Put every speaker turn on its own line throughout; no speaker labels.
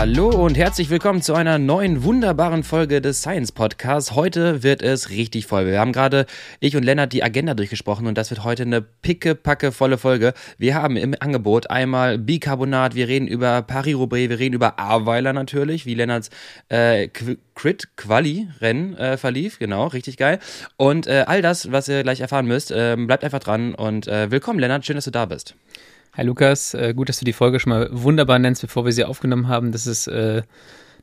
Hallo und herzlich willkommen zu einer neuen wunderbaren Folge des Science Podcasts. Heute wird es richtig voll. Wir haben gerade, ich und Lennart, die Agenda durchgesprochen und das wird heute eine picke-packe volle Folge. Wir haben im Angebot einmal Bicarbonat, wir reden über Paris-Roubaix, wir reden über Aweiler natürlich, wie Lennarts äh, Crit Quali Rennen äh, verlief, genau, richtig geil. Und äh, all das, was ihr gleich erfahren müsst, äh, bleibt einfach dran und äh, willkommen Lennart, schön, dass du da bist.
Hi Lukas, äh, gut, dass du die Folge schon mal wunderbar nennst, bevor wir sie aufgenommen haben. Das ist äh,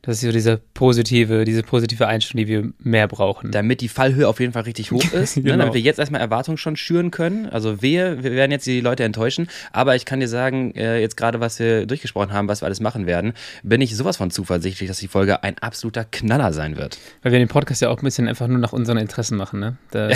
das ist so diese positive, diese positive Einstellung, die wir mehr brauchen.
Damit die Fallhöhe auf jeden Fall richtig hoch ist, ne? genau. ne? damit wir jetzt erstmal Erwartungen schon schüren können. Also wir, wir werden jetzt die Leute enttäuschen, aber ich kann dir sagen, äh, jetzt gerade was wir durchgesprochen haben, was wir alles machen werden, bin ich sowas von zuversichtlich, dass die Folge ein absoluter Knaller sein wird.
Weil wir den Podcast ja auch ein bisschen einfach nur nach unseren Interessen machen, ne?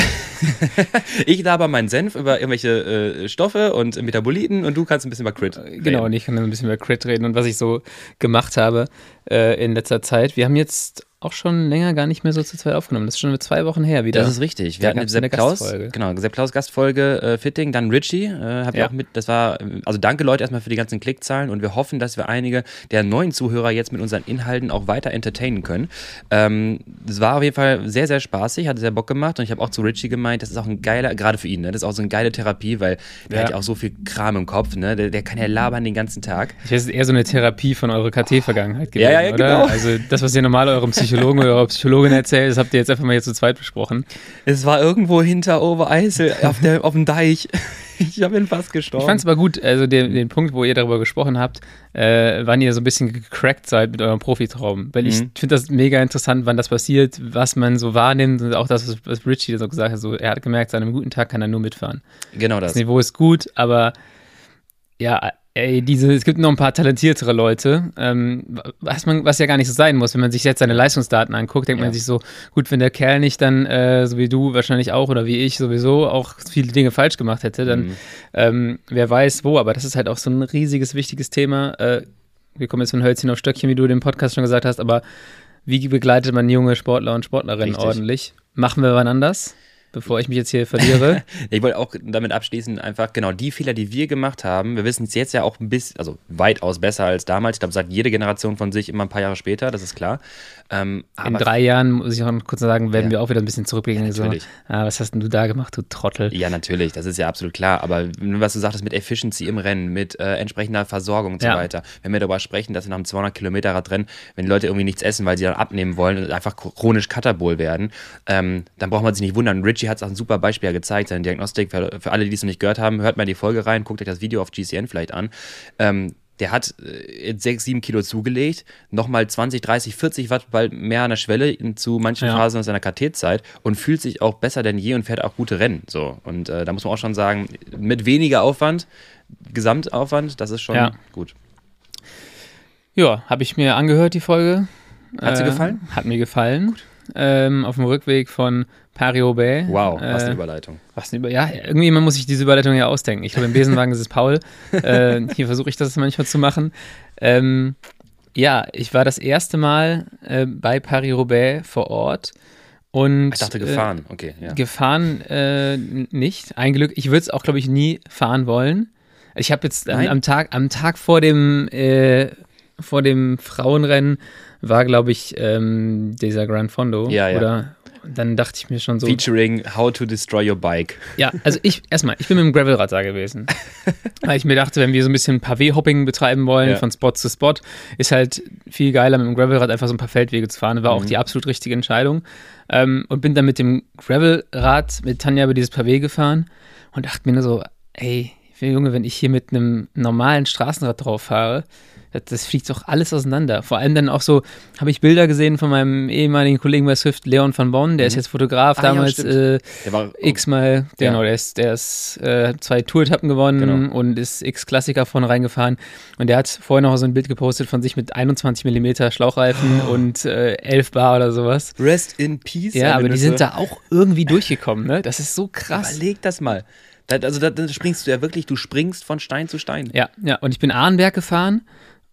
ich laber meinen Senf über irgendwelche äh, Stoffe und Metaboliten und du kannst ein bisschen über Crit.
Reden. Genau, und ich kann ein bisschen über Crit reden und was ich so gemacht habe äh, in letzter Zeit. Wir haben jetzt auch schon länger gar nicht mehr so zu zweit aufgenommen. Das ist schon zwei Wochen her wieder.
Das ist richtig. Wir da hatten Sepp Klaus, Gastfolge. genau, Sepp Klaus Gastfolge äh, Fitting, dann Richie, äh, hab ja. auch mit, das war, also danke Leute erstmal für die ganzen Klickzahlen und wir hoffen, dass wir einige der neuen Zuhörer jetzt mit unseren Inhalten auch weiter entertainen können. Ähm, es war auf jeden Fall sehr, sehr spaßig, hat sehr Bock gemacht und ich habe auch zu Richie gemeint, das ist auch ein geiler, gerade für ihn, ne, das ist auch so eine geile Therapie, weil der ja. hat ja auch so viel Kram im Kopf, ne, der, der kann ja labern den ganzen Tag.
Ich weiß, es ist eher so eine Therapie von eurer KT-Vergangenheit gewesen,
ja, ja, ja,
oder?
Genau.
Also das, was ihr normal eurem Psychologen oder eurer Psychologin Psychologin erzählt, das habt ihr jetzt einfach mal hier zu zweit besprochen.
Es war irgendwo hinter Obereisel auf, der, auf dem Deich. Ich habe ihn fast gestorben.
Ich fand es aber gut, also den, den Punkt, wo ihr darüber gesprochen habt, äh, wann ihr so ein bisschen gecrackt seid mit eurem Profitraum. Weil mhm. ich finde das mega interessant, wann das passiert, was man so wahrnimmt und auch das, was Richie so gesagt hat, so, er hat gemerkt, an einem guten Tag kann er nur mitfahren.
Genau das.
Das Niveau ist gut, aber ja, ey, diese, es gibt noch ein paar talentiertere Leute, ähm, was, man, was ja gar nicht so sein muss. Wenn man sich jetzt seine Leistungsdaten anguckt, denkt ja. man sich so, gut, wenn der Kerl nicht dann, äh, so wie du wahrscheinlich auch oder wie ich sowieso auch viele Dinge falsch gemacht hätte, dann mhm. ähm, wer weiß wo. Aber das ist halt auch so ein riesiges, wichtiges Thema. Äh, wir kommen jetzt von Hölzchen auf Stöckchen, wie du den Podcast schon gesagt hast, aber wie begleitet man junge Sportler und Sportlerinnen Richtig. ordentlich? Machen wir wann anders? Bevor ich mich jetzt hier verliere.
ich wollte auch damit abschließen, einfach genau die Fehler, die wir gemacht haben. Wir wissen es jetzt ja auch ein bisschen, also weitaus besser als damals. Ich glaube, sagt jede Generation von sich immer ein paar Jahre später, das ist klar.
Ähm, In drei Jahren, muss ich auch noch kurz sagen, werden ja. wir auch wieder ein bisschen zurückblicken. Ja, natürlich. So, ah, was hast denn du da gemacht, du Trottel?
Ja, natürlich, das ist ja absolut klar. Aber was du sagtest mit Efficiency im Rennen, mit äh, entsprechender Versorgung und so ja. weiter. Wenn wir darüber sprechen, dass wir nach einem 200 Kilometer Radrennen, wenn die Leute irgendwie nichts essen, weil sie dann abnehmen wollen und einfach chronisch Katabol werden, ähm, dann braucht man sich nicht wundern. Richie hat es auch ein super Beispiel gezeigt, seine Diagnostik. Für, für alle, die es noch nicht gehört haben, hört mal die Folge rein, guckt euch das Video auf GCN vielleicht an. Ähm, der hat äh, 6, 7 Kilo zugelegt, nochmal 20, 30, 40 Watt bald mehr an der Schwelle zu manchen ja. Phasen seiner KT-Zeit und fühlt sich auch besser denn je und fährt auch gute Rennen. So. Und äh, da muss man auch schon sagen, mit weniger Aufwand, Gesamtaufwand, das ist schon ja. gut.
Ja, habe ich mir angehört, die Folge.
Hat sie
äh,
gefallen?
Hat mir gefallen. Gut ähm, auf dem Rückweg von Paris-Roubaix.
Wow, was eine äh, Überleitung.
Was eine Über ja, irgendwie man muss sich diese Überleitung ja ausdenken. Ich glaube, im Besenwagen ist es Paul. äh, hier versuche ich das manchmal zu machen. Ähm, ja, ich war das erste Mal äh, bei Paris-Roubaix vor Ort. Und,
ich dachte gefahren, äh, okay.
Ja. Gefahren äh, nicht. Ein Glück. Ich würde es auch, glaube ich, nie fahren wollen. Ich habe jetzt am, am, Tag, am Tag vor dem, äh, vor dem Frauenrennen war, glaube ich, ähm, dieser Grand Fondo.
Ja, ja.
Oder dann dachte ich mir schon so.
Featuring How to Destroy Your Bike.
Ja, also ich, erstmal, ich bin mit dem Gravelrad da gewesen. weil ich mir dachte, wenn wir so ein bisschen Pavé-Hopping betreiben wollen, ja. von Spot zu Spot, ist halt viel geiler, mit dem Gravelrad einfach so ein paar Feldwege zu fahren. War mhm. auch die absolut richtige Entscheidung. Ähm, und bin dann mit dem Gravelrad mit Tanja über dieses Pavé gefahren und dachte mir nur so, ey, Junge, wenn ich hier mit einem normalen Straßenrad drauf fahre, das, das, fliegt doch alles auseinander. Vor allem dann auch so, habe ich Bilder gesehen von meinem ehemaligen Kollegen bei Swift, Leon van Bonn, der mhm. ist jetzt Fotograf, ah, damals ja, äh, x-mal, ja. genau, der ist, der ist äh, zwei Tour-Etappen gewonnen genau. und ist x-Klassiker vorne reingefahren. Und der hat vorher noch so ein Bild gepostet von sich mit 21 mm Schlauchreifen oh. und äh, 11 Bar oder sowas.
Rest in Peace.
Ja, aber die sind da auch irgendwie durchgekommen, ne? Das ist so krass.
Überleg das mal. Also da, da springst du ja wirklich, du springst von Stein zu Stein.
Ja, ja. Und ich bin Ahrenberg gefahren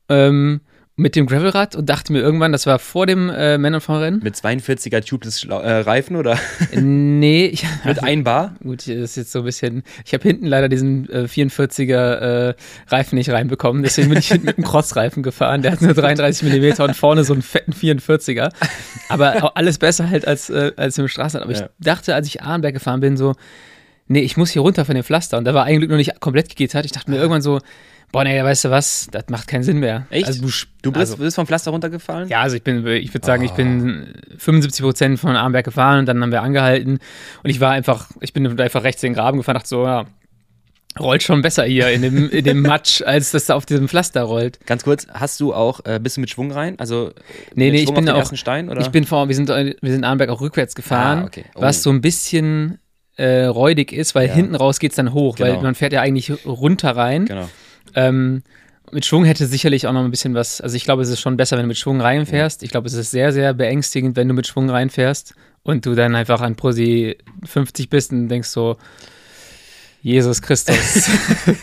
ähm, mit dem Gravelrad und dachte mir irgendwann, das war vor dem äh, Männerfahrrennen.
Mit 42er Tubeless äh, Reifen oder?
Nee. Ich,
mit ein Bar?
Gut, das ist jetzt so ein bisschen. Ich habe hinten leider diesen äh, 44er äh, Reifen nicht reinbekommen, deswegen bin ich hinten mit einem Crossreifen gefahren. Der hat nur 33 mm und vorne so einen fetten 44er. Aber alles besser halt als, äh, als im Straßenrad. Aber ja. ich dachte, als ich Arnberg gefahren bin, so, nee, ich muss hier runter von dem Pflaster. Und da war eigentlich noch nicht komplett gegittert. Ich dachte mir irgendwann so, Boah, nee, weißt du was? Das macht keinen Sinn mehr.
Echt? Also, du, du bist, also, bist vom Pflaster runtergefallen?
Ja, also ich bin, ich würde sagen, oh. ich bin 75 Prozent von Arnberg gefahren und dann haben wir angehalten und ich war einfach, ich bin einfach rechts in den Graben gefahren, dachte so, ja, rollt schon besser hier in dem, in dem Matsch, als das da auf diesem Pflaster rollt.
Ganz kurz, hast du auch, äh, bist du mit Schwung rein? Also
nee, nee, ich bin auch,
Stein, oder?
ich bin vor, wir sind, wir sind Arnberg auch rückwärts gefahren, ah, okay. oh. was so ein bisschen äh, räudig ist, weil ja. hinten raus geht es dann hoch, genau. weil man fährt ja eigentlich runter rein. Genau. Ähm, mit Schwung hätte sicherlich auch noch ein bisschen was. Also ich glaube, es ist schon besser, wenn du mit Schwung reinfährst. Ich glaube, es ist sehr, sehr beängstigend, wenn du mit Schwung reinfährst und du dann einfach an Prosi 50 bist und denkst so, Jesus Christus.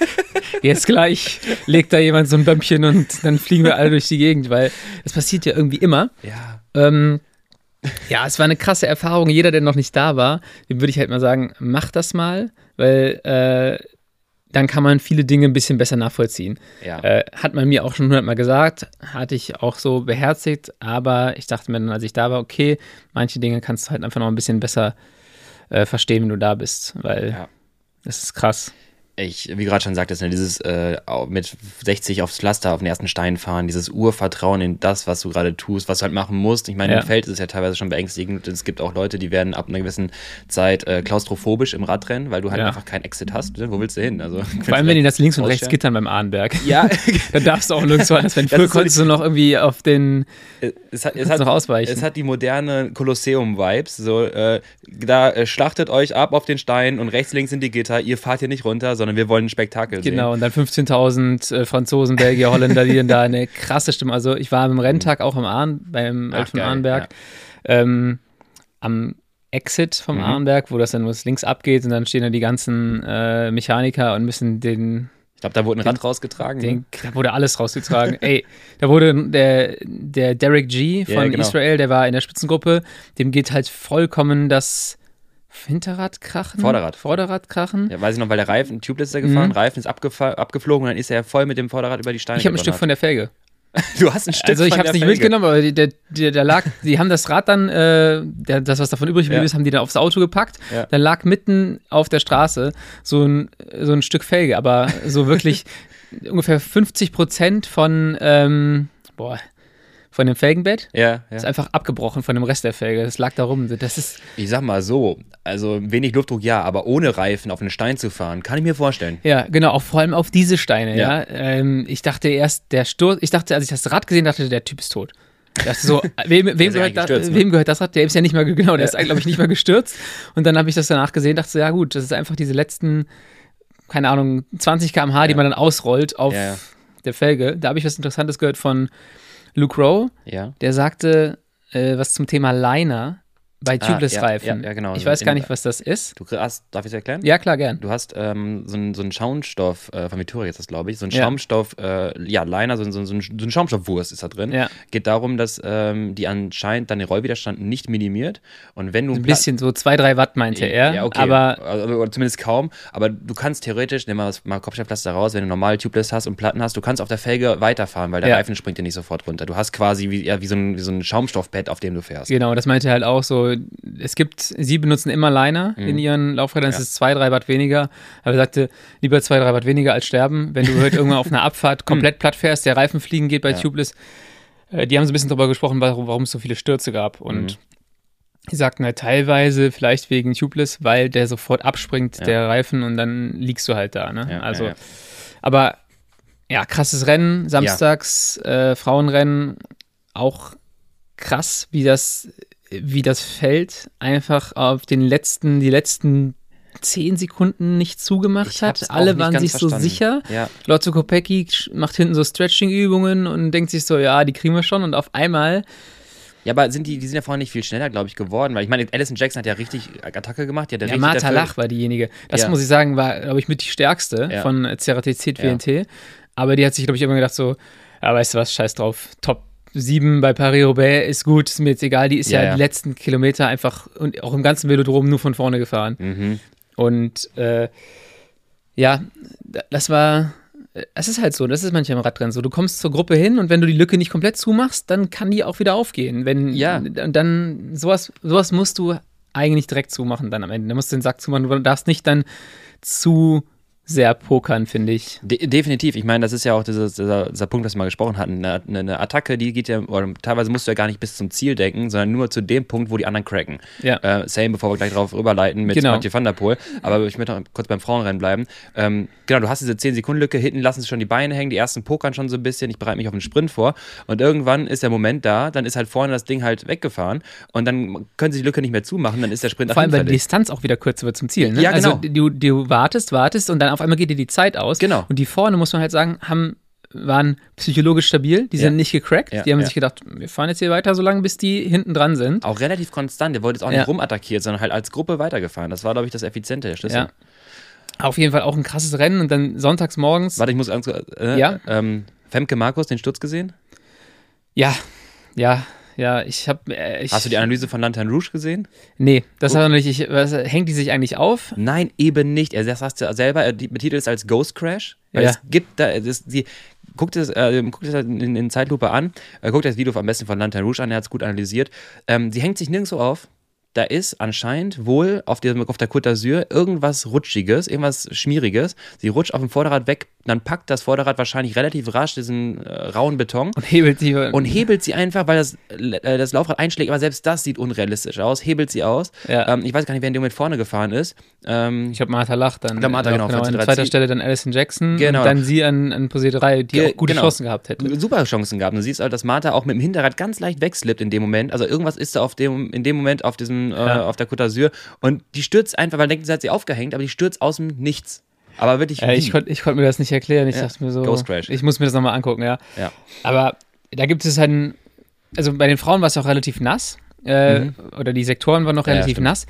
Jetzt gleich legt da jemand so ein Bömmchen und dann fliegen wir alle durch die Gegend, weil das passiert ja irgendwie immer.
Ja.
Ähm, ja, es war eine krasse Erfahrung. Jeder, der noch nicht da war, dem würde ich halt mal sagen, mach das mal, weil äh, dann kann man viele Dinge ein bisschen besser nachvollziehen.
Ja.
Äh, hat man mir auch schon hundertmal gesagt, hatte ich auch so beherzigt, aber ich dachte mir dann, als ich da war, okay, manche Dinge kannst du halt einfach noch ein bisschen besser äh, verstehen, wenn du da bist, weil ja. das ist krass
ich, wie gerade schon sagtest, ne, dieses äh, mit 60 aufs Pflaster auf den ersten Stein fahren, dieses Urvertrauen in das, was du gerade tust, was du halt machen musst. Ich meine, ja. im Feld ist es ja teilweise schon beängstigend. Es gibt auch Leute, die werden ab einer gewissen Zeit äh, klaustrophobisch im Radrennen, weil du halt ja. einfach keinen Exit hast. Wo willst du hin? Also,
Vor allem, wenn die das links und rechts gittern beim Ahnberg.
Ja.
dann darfst du auch nirgendwo anders. Wenn früher konntest du noch irgendwie auf den
äh, es hat, es hat, noch ausweichen. Es hat die moderne Kolosseum-Vibes. So, äh, da äh, schlachtet euch ab auf den Stein und rechts, links sind die Gitter. Ihr fahrt hier nicht runter, sondern sondern wir wollen ein Spektakel
sehen. Genau, und dann 15.000 äh, Franzosen, Belgier, Holländer, die dann da eine krasse Stimme. Also ich war am Renntag auch im Ahn, beim Alt von Arnberg, ja. ähm, am Exit vom mhm. Arnberg, wo das dann links abgeht und dann stehen da die ganzen äh, Mechaniker und müssen den
ich glaube, da wurde ein Rad rausgetragen.
Den, ne? Da wurde alles rausgetragen. Ey, da wurde der, der Derek G von ja, genau. Israel, der war in der Spitzengruppe, dem geht halt vollkommen das Hinterradkrachen?
Vorderrad.
Vorderradkrachen?
Ja, weiß ich noch, weil der Reifen, Tubeless ist er gefahren, mhm. Reifen ist abgeflogen und dann ist er voll mit dem Vorderrad über die Steine
Ich habe ein Stück von der Felge.
Du hast ein Stück
Also ich habe es nicht Felge. mitgenommen, aber der, der, der lag, die haben das Rad dann, äh, der, das was davon übrig geblieben ja. ist, haben die dann aufs Auto gepackt. Ja. Dann lag mitten auf der Straße so ein, so ein Stück Felge, aber so wirklich ungefähr 50 Prozent von, ähm, boah, von dem Felgenbett.
Ja, ja.
Ist einfach abgebrochen von dem Rest der Felge. Das lag da rum. Das ist.
Ich sag mal so, also wenig Luftdruck ja, aber ohne Reifen auf einen Stein zu fahren, kann ich mir vorstellen.
Ja, genau, auch vor allem auf diese Steine, ja. ja. Ähm, ich dachte erst, der Sturz, ich dachte, als ich das Rad gesehen dachte, der Typ ist tot. Dachte so, wem, wem, gehört, da, ne? wem gehört das Rad? Der ist ja nicht mal, genau, der ist, glaube ich, nicht mal gestürzt. Und dann habe ich das danach gesehen, dachte so, ja gut, das ist einfach diese letzten, keine Ahnung, 20 km/h, ja. die man dann ausrollt auf der Felge. Da habe ich was Interessantes gehört von Luke Rowe,
ja.
der sagte äh, was zum Thema Liner bei Tubeless-Reifen.
Ah, ja, ja, genau.
Ich weiß gar nicht, was das ist.
Du hast, darf ich es erklären?
Ja, klar, gern.
Du hast ähm, so einen so Schaumstoff, äh, von Vittoria ist das, glaube ich, so ein Schaumstoff, äh, ja, Liner, so, so, so, ein, so ein Schaumstoffwurst ist da drin.
Ja.
Geht darum, dass ähm, die anscheinend deinen Rollwiderstand nicht minimiert. Und wenn du.
Ein bisschen, so zwei, drei Watt meinte er.
Ja, okay.
Aber,
also, oder zumindest kaum. Aber du kannst theoretisch, nimm mal, mal Kopfsteinpflaster raus, wenn du normal Tubeless hast und Platten hast, du kannst auf der Felge weiterfahren, weil der ja. Reifen springt dir nicht sofort runter. Du hast quasi wie, ja, wie, so ein, wie so ein Schaumstoffbett, auf dem du fährst.
Genau, das meinte er halt auch so. Es gibt sie benutzen immer Liner mhm. in ihren Laufrädern, es ja. ist zwei, drei Watt weniger. Aber er sagte, lieber zwei, drei Watt weniger als sterben. Wenn du halt irgendwann auf einer Abfahrt komplett platt fährst, der Reifen fliegen geht bei ja. Tubeless. Äh, die haben so ein bisschen darüber gesprochen, warum, warum es so viele Stürze gab. Und mhm. die sagten halt teilweise vielleicht wegen Tubeless, weil der sofort abspringt, ja. der Reifen, und dann liegst du halt da. Ne? also, aber ja, krasses Rennen, samstags, äh, Frauenrennen, auch krass, wie das wie das Feld einfach auf den letzten, die letzten zehn Sekunden nicht zugemacht hat. Alle waren sich verstanden. so sicher.
Ja.
Lotso Kopecki macht hinten so Stretching-Übungen und denkt sich so, ja, die kriegen wir schon. Und auf einmal
ja, aber sind die, die sind ja vorher nicht viel schneller, glaube ich, geworden, weil ich meine, Alison Jackson hat ja richtig Attacke gemacht. Die hat ja,
ja Martha Lach war diejenige. Das ja. muss ich sagen, war, glaube ich, mit die stärkste ja. von CRT, ZWNT. Ja. Aber die hat sich, glaube ich, immer gedacht so, Aber weißt du was, scheiß drauf. Top 7 bei Paris-Roubaix ist gut, ist mir jetzt egal. Die ist ja, ja, die letzten Kilometer einfach und auch im ganzen Velodrom nur von vorne gefahren. Mhm. Und äh, ja, das war, es ist halt so, das ist manchmal im Radrennen so. Du kommst zur Gruppe hin und wenn du die Lücke nicht komplett zumachst, dann kann die auch wieder aufgehen. Wenn, ja. Dann, sowas, sowas musst du eigentlich direkt zumachen dann am Ende. Du musst den Sack zumachen. Du darfst nicht dann zu sehr pokern, finde ich.
De definitiv. Ich meine, das ist ja auch dieser, dieser, dieser Punkt, das wir mal gesprochen hatten. Eine, eine, Attacke, die geht ja, oder teilweise musst du ja gar nicht bis zum Ziel denken, sondern nur zu dem Punkt, wo die anderen cracken. Ja. Äh, same, bevor wir gleich darauf rüberleiten mit genau. Mathieu van der Poel. Aber ich möchte noch kurz beim Frauenrennen bleiben. Ähm, genau, du hast diese 10-Sekunden-Lücke, hinten lassen sie schon die Beine hängen, die ersten pokern schon so ein bisschen, ich bereite mich auf den Sprint vor. Und irgendwann ist der Moment da, dann ist halt vorne das Ding halt weggefahren und dann können sie die Lücke nicht mehr zumachen, dann ist der Sprint
Vor allem, weil die Distanz auch wieder kürzer wird zum Ziel. Ne? Ja, also genau. Also du, du wartest, wartest und dann auf einmal geht dir die Zeit aus.
Genau.
Und die vorne, muss man halt sagen, haben waren psychologisch stabil, die sind ja. nicht gecrackt. Ja, die haben ja. sich gedacht, wir fahren jetzt hier weiter, solange bis die hinten dran sind.
Auch relativ konstant, der wollte jetzt auch nicht rumattackiert, sondern halt als Gruppe weitergefahren. Das war, glaube ich, das effiziente der Schlüssel.
Auf jeden Fall auch ein krasses Rennen und dann sonntags morgens.
Warte, ich muss ganz äh, ja. Ähm, Femke Markus den Sturz gesehen?
Ja, ja, ja, ich habe. Äh,
Hast du die Analyse von Lantern Rouge gesehen?
Nee, das oh. hat er nicht. Ich, was, hängt die sich eigentlich auf?
Nein, eben nicht. Er sagt ja selber, er betitelt es als Ghost Crash. Weil ja. es gibt da, das, die, guckt es, äh, guckt es in, in Zeitlupe an, äh, guckt das Video am besten von Lantern Rouge an, er hat es gut analysiert. Ähm, sie hängt sich nirgends so auf da ist anscheinend wohl auf, der, auf der Côte d'Azur irgendwas Rutschiges, irgendwas Schmieriges. Sie rutscht auf dem Vorderrad weg, dann packt das Vorderrad wahrscheinlich relativ rasch diesen äh, rauen Beton.
Und hebelt sie.
Und hebelt sie einfach, weil das, äh, das Laufrad einschlägt, aber selbst das sieht unrealistisch aus. Hebelt sie aus. Ja. Ähm, ich weiß gar nicht, wer in dem Moment vorne gefahren ist.
Ähm, ich habe Martha Lach dann.
Der Martha, genau.
genau an zweiter Stelle dann Alison Jackson. Genau. Und dann sie an, an Position 3, die Ge auch gute genau. Chancen gehabt hätte.
Super Chancen gehabt. Du siehst halt, dass Martha auch mit dem Hinterrad ganz leicht wegslippt in dem Moment. Also irgendwas ist da auf dem, in dem Moment auf diesem, äh, ja. auf der Côte d'Azur. Und die stürzt einfach, weil denkt, sie hat sie aufgehängt, aber die stürzt aus dem Nichts. Aber wirklich.
Äh, ich konnte konnt mir das nicht erklären. Ich ja. dachte mir so. Ghost Crash. Ich muss mir das nochmal angucken, ja.
ja.
Aber da gibt es halt. Ein, also bei den Frauen war es auch relativ nass. Äh, mhm. Oder die Sektoren waren noch relativ nass.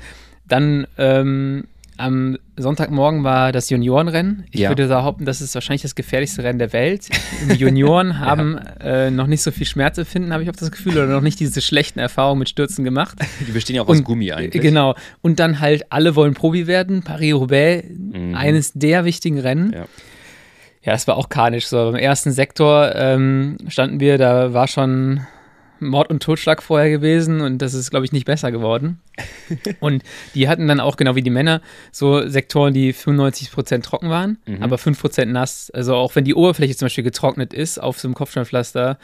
Dann ähm, am Sonntagmorgen war das Juniorenrennen. Ich ja. würde behaupten, das ist wahrscheinlich das gefährlichste Rennen der Welt. Die Junioren haben ja. äh, noch nicht so viel Schmerz empfinden, habe ich auch das Gefühl, oder noch nicht diese schlechten Erfahrungen mit Stürzen gemacht.
Die bestehen ja auch aus Gummi eigentlich.
Genau. Und dann halt alle wollen Probi werden. Paris-Roubaix, mhm. eines der wichtigen Rennen. Ja. Ja, es war auch karnisch. So, beim ersten Sektor ähm, standen wir, da war schon Mord und Totschlag vorher gewesen und das ist, glaube ich, nicht besser geworden. und die hatten dann auch, genau wie die Männer, so Sektoren, die 95% trocken waren, mhm. aber 5% nass. Also auch wenn die Oberfläche zum Beispiel getrocknet ist auf so einem Kopfsteinpflaster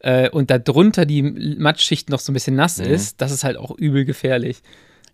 äh, und darunter die Matschschicht noch so ein bisschen nass mhm. ist, das ist halt auch übel gefährlich.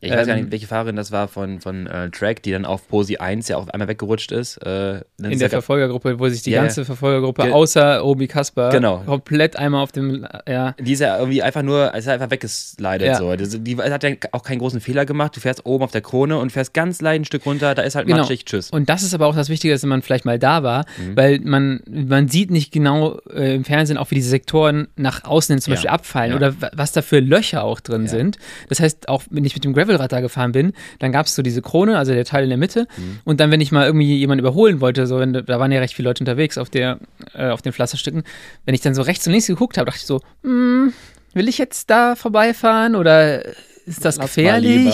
Ich weiß gar nicht, ähm, welche Fahrerin das war von, von äh, Track, die dann auf Posi 1 ja auf einmal weggerutscht ist. Äh,
in der Verfolgergruppe, wo sich die yeah, ganze Verfolgergruppe ge außer Obi Kasper
genau.
komplett einmal auf dem, ja.
Die ist ja irgendwie einfach nur, ist einfach weggeslidet ja. so. Die, die, hat ja auch keinen großen Fehler gemacht. Du fährst oben auf der Krone und fährst ganz leicht ein Stück runter, da ist halt genau. matschig, tschüss.
Und das ist aber auch das Wichtige, dass man vielleicht mal da war, mhm. weil man, man sieht nicht genau äh, im Fernsehen auch, wie diese Sektoren nach außen hin zum ja. Beispiel abfallen ja. oder was da für Löcher auch drin sind. Das heißt, auch wenn ich mit dem Gravelrad da gefahren bin, dann gab es so diese Krone, also der Teil in der Mitte. Mhm. Und dann, wenn ich mal irgendwie jemanden überholen wollte, so, wenn, da waren ja recht viele Leute unterwegs auf, der, äh, auf den Pflasterstücken, wenn ich dann so rechts und links geguckt habe, dachte ich so, hm, will ich jetzt da vorbeifahren oder ist das Lass gefährlich?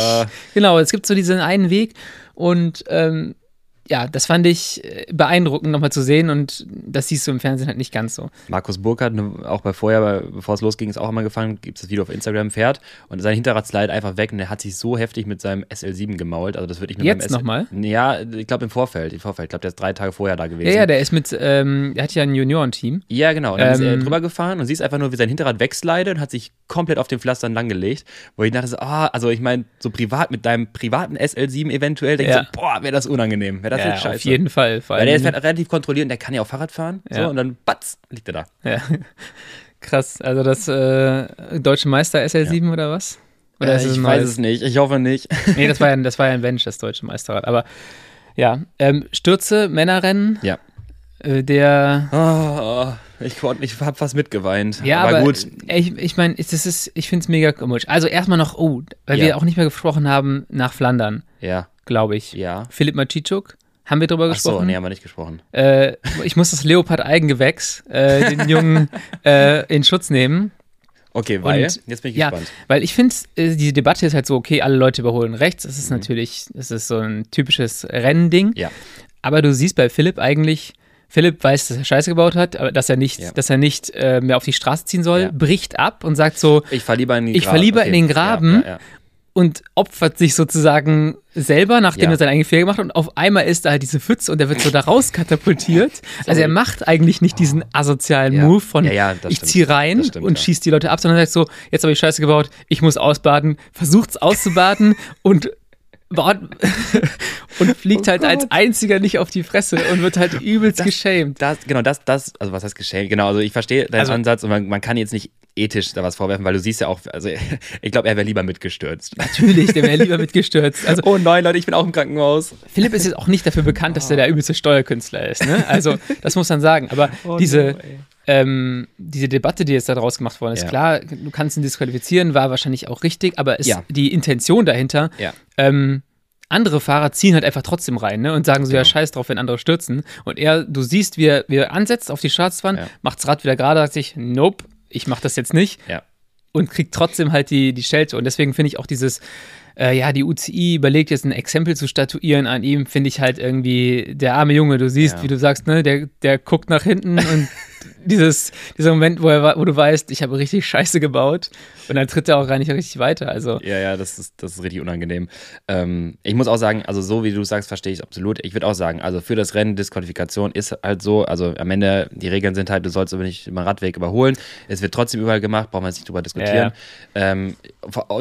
Genau, es gibt so diesen einen Weg und ähm, ja, das fand ich äh, beeindruckend nochmal zu sehen und das siehst du im Fernsehen halt nicht ganz so.
Markus Burkhardt, ne, auch bei vorher, bevor es losging, ist auch immer gefallen, gibt es das Video auf Instagram, fährt und sein Hinterrad slide einfach weg und er hat sich so heftig mit seinem SL7 gemault. Also das würde ich
mit Jetzt nochmal?
Ja, ich glaube im Vorfeld, im Vorfeld. Ich glaube, der ist drei Tage vorher da gewesen.
Ja, ja, der ist mit, ähm, er hat ja ein Juniorenteam.
Ja, genau. Und dann ähm, ist er ähm, drüber gefahren und siehst einfach nur, wie sein Hinterrad wegslidet und hat sich komplett auf den Pflastern langgelegt. Wo ich dachte so, ah, also ich meine, so privat mit deinem privaten SL7 eventuell, denke ich ja. so, boah, wäre das unangenehm, wäre das ja, jetzt scheiße.
Auf jeden Fall.
Weil der ist halt relativ kontrolliert und der kann ja auch Fahrrad fahren. Ja. So, und dann batz, liegt er da.
Ja. Krass. Also das äh, deutsche Meister SL7 ja. oder was? Oder
äh, ich weiß es nicht. Ich hoffe nicht.
nee, das war ja, das war ja ein Bench, das deutsche Meisterrad. Aber ja, ähm, Stürze, Männerrennen.
Ja.
Äh, der.
Oh, ich, ich habe fast mitgeweint.
Ja, aber, aber gut. Ich, ich meine, ich finde es mega komisch. Also erstmal noch, oh, weil ja. wir auch nicht mehr gesprochen haben nach Flandern.
Ja.
Glaube ich.
Ja.
Philipp Maciczuk haben wir drüber gesprochen. Ach so,
nee, haben wir nicht gesprochen.
Äh, ich muss das Leopard-Eigengewächs, äh, den Jungen, äh, in Schutz nehmen.
Okay, weil, und, jetzt bin ich
ja,
gespannt.
Weil ich finde, äh, diese Debatte ist halt so, okay, alle Leute überholen rechts. Das ist mhm. natürlich, das ist so ein typisches Rennding.
Ja.
Aber du siehst bei Philipp eigentlich, Philipp weiß, dass er Scheiße gebaut hat, aber dass er nicht, ja. dass er nicht äh, mehr auf die Straße ziehen soll, ja. bricht ab und sagt so,
ich fahre lieber in den
ich fahr lieber okay. in den Graben ja, und opfert sich sozusagen selber, nachdem er seinen eigenen Fehler gemacht hat. Und auf einmal ist da halt diese Pfütze und der wird so da raus katapultiert. also er macht eigentlich nicht diesen asozialen Move von ich ziehe rein stimmt, und schieße die Leute ab, sondern sagt so, jetzt habe ich Scheiße gebaut, ich muss ausbaden, versucht's auszubaden und und fliegt oh halt Gott. als einziger nicht auf die Fresse und wird halt übelst
das,
geschämt.
Das, genau, das, das, also was heißt geschämt? Genau, also ich verstehe deinen also, Ansatz und man, man, kann jetzt nicht ethisch da was vorwerfen, weil du siehst ja auch, also ich glaube, er wäre lieber mitgestürzt.
Natürlich, der wäre lieber mitgestürzt.
Also, oh nein, Leute, ich bin auch im Krankenhaus.
Philipp ist jetzt auch nicht dafür bekannt, dass er der übelste Steuerkünstler ist, ne? Also, das muss man sagen. Aber oh diese, no, ähm, diese Debatte, die jetzt daraus gemacht worden ist, ja. klar, du kannst ihn disqualifizieren, war wahrscheinlich auch richtig, aber ist ja. die Intention dahinter,
ja.
ähm, andere Fahrer ziehen halt einfach trotzdem rein ne, und sagen so, genau. ja, scheiß drauf, wenn andere stürzen. Und er, du siehst, wie er, wie er ansetzt auf die Straßenbahn, ja. macht das Rad wieder gerade, sagt sich, nope, ich mach das jetzt nicht.
Ja.
Und kriegt trotzdem halt die, die Schelte. Und deswegen finde ich auch dieses, äh, ja, die UCI überlegt jetzt ein Exempel zu statuieren an ihm, finde ich halt irgendwie, der arme Junge, du siehst, ja. wie du sagst, ne, der, der guckt nach hinten und dieses, dieser Moment, wo, er, wo du weißt, ich habe richtig Scheiße gebaut und dann tritt er auch gar nicht richtig weiter. Also.
Ja, ja, das ist, das ist richtig unangenehm. Ähm, ich muss auch sagen, also so wie du sagst, verstehe ich absolut. Ich würde auch sagen, also für das Rennen Disqualifikation ist halt so, also am Ende, die Regeln sind halt, du sollst aber nicht immer Radweg überholen. Es wird trotzdem überall gemacht, brauchen wir jetzt nicht drüber diskutieren. Ja, ja. Ähm,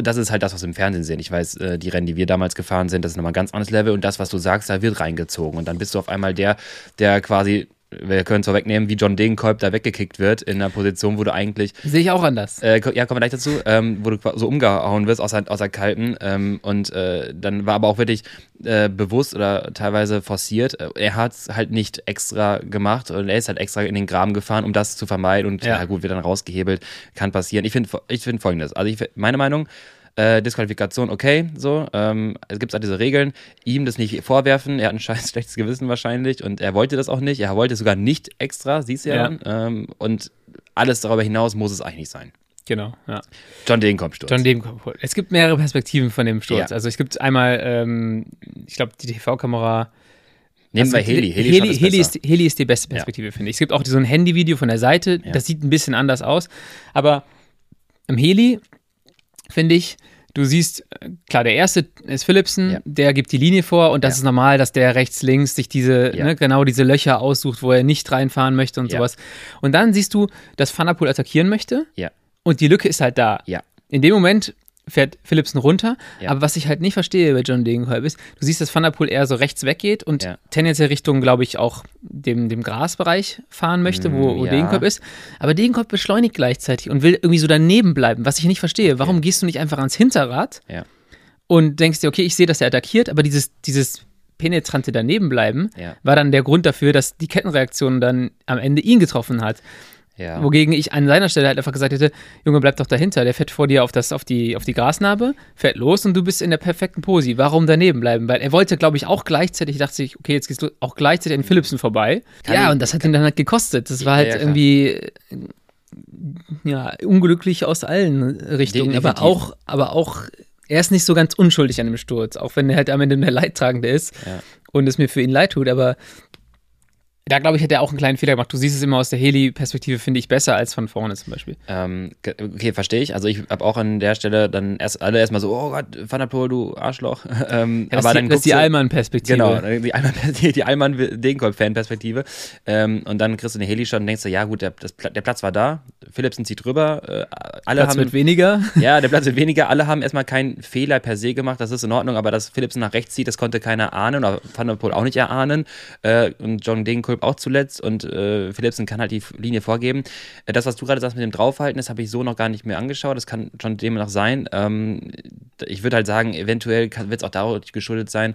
das ist halt das, was wir im Fernsehen sehen. Ich weiß, äh, die Rennen, die wir damals gefahren sind, das ist nochmal ein ganz anderes Level und das, was du sagst, da wird reingezogen und dann bist du auf einmal der, der quasi wir können es vorwegnehmen, wie John Degenkolb da weggekickt wird in einer Position, wo du eigentlich.
Sehe ich auch anders.
Äh, ja, kommen wir gleich dazu, ähm, wo du so umgehauen wirst aus der, aus der Kalten. Ähm, und äh, dann war aber auch wirklich äh, bewusst oder teilweise forciert. Er hat es halt nicht extra gemacht und er ist halt extra in den Graben gefahren, um das zu vermeiden. Und ja, ja gut, wird dann rausgehebelt. Kann passieren. Ich finde ich find folgendes. Also, ich, meine Meinung, äh, Disqualifikation, okay, so. Ähm, es gibt halt diese Regeln. Ihm das nicht vorwerfen, er hat ein scheiß schlechtes Gewissen wahrscheinlich und er wollte das auch nicht. Er wollte sogar nicht extra, siehst du ja. ja. Ähm, und alles darüber hinaus muss es eigentlich nicht sein.
Genau, ja.
John Degenkolb-Sturz.
John Degenkolb. Es gibt mehrere Perspektiven von dem Sturz. Ja. Also es gibt einmal, ähm, ich glaube, die TV-Kamera.
Nehmen also wir Heli.
Heli, Heli, Heli, ist, Heli, ist, die beste Perspektive, ja. finde ich. Es gibt auch so ein Handyvideo von der Seite, ja. das sieht ein bisschen anders aus. Aber im Heli finde ich, du siehst, äh, klar, der erste ist Philipsen, ja. der gibt die Linie vor und das ja. ist normal, dass der rechts, links sich diese, ja. ne, genau diese Löcher aussucht, wo er nicht reinfahren möchte und sowas. Und dann siehst du, dass Vanderpool attackieren möchte und die Lücke ist halt da. In dem Moment fährt Philipsen runter. Ja. Aber was ich halt nicht verstehe bei John Degenkolb ist, du siehst, dass Van der Poel eher so rechts weggeht und ja. tendenziell Richtung, glaube ich, auch dem, dem Grasbereich fahren möchte, wo, wo ja. Degenkolb ist. Aber Degenkolb beschleunigt gleichzeitig und will irgendwie so daneben bleiben, was ich nicht verstehe. Okay. Warum gehst du nicht einfach ans Hinterrad und denkst dir, okay, ich sehe, dass er attackiert, aber dieses, dieses penetrante Danebenbleiben war dann der Grund dafür, dass die Kettenreaktion dann am Ende ihn getroffen hat.
Ja.
Wogegen ich an seiner Stelle halt einfach gesagt hätte, Junge, bleib doch dahinter. Der fährt vor dir auf, das, auf, die, auf die Grasnarbe, fährt los und du bist in der perfekten Posi. Warum daneben bleiben? Weil er wollte, glaube ich, auch gleichzeitig, dachte sich, okay, jetzt gehst du auch gleichzeitig an Philipsen vorbei. Kann ja, ich, und das hat ihn dann halt gekostet. Das war halt ja, irgendwie ja, unglücklich aus allen Richtungen. aber auch, aber auch, er ist nicht so ganz unschuldig an dem Sturz, auch wenn er halt am Ende der Leidtragende ist
ja.
und es mir für ihn leid tut, aber da glaube ich, hat er auch einen kleinen Fehler gemacht. Du siehst es immer aus der Heli-Perspektive, finde ich, besser als von vorne zum Beispiel.
Ähm, okay, verstehe ich. Also ich habe auch an der Stelle dann erst alle erstmal so, oh Gott, Van der Poel, du Arschloch. ähm,
ja, das aber dann das ist die Allmann-Perspektive.
Genau, die Allmann, die, Allmann-Degenkolb-Fan-Perspektive. Ähm, und dann kriegst du den Heli-Shot und denkst du, ja gut, der, das, der Platz war da, Philipsen zieht rüber. Äh, alle
Platz
haben,
wird weniger.
Ja, der Platz wird weniger. Alle haben erstmal keinen Fehler per se gemacht, das ist in Ordnung, aber dass Philipsen nach rechts zieht, das konnte keiner ahnen oder Van der Poel auch nicht erahnen. Äh, und John Degenkolb auch zuletzt und äh, Philipsen kann halt die Linie vorgeben. Äh, das, was du gerade sagst mit dem Draufhalten, das habe ich so noch gar nicht mehr angeschaut. Das kann schon dem noch sein. Ähm, ich würde halt sagen, eventuell wird es auch dadurch geschuldet sein.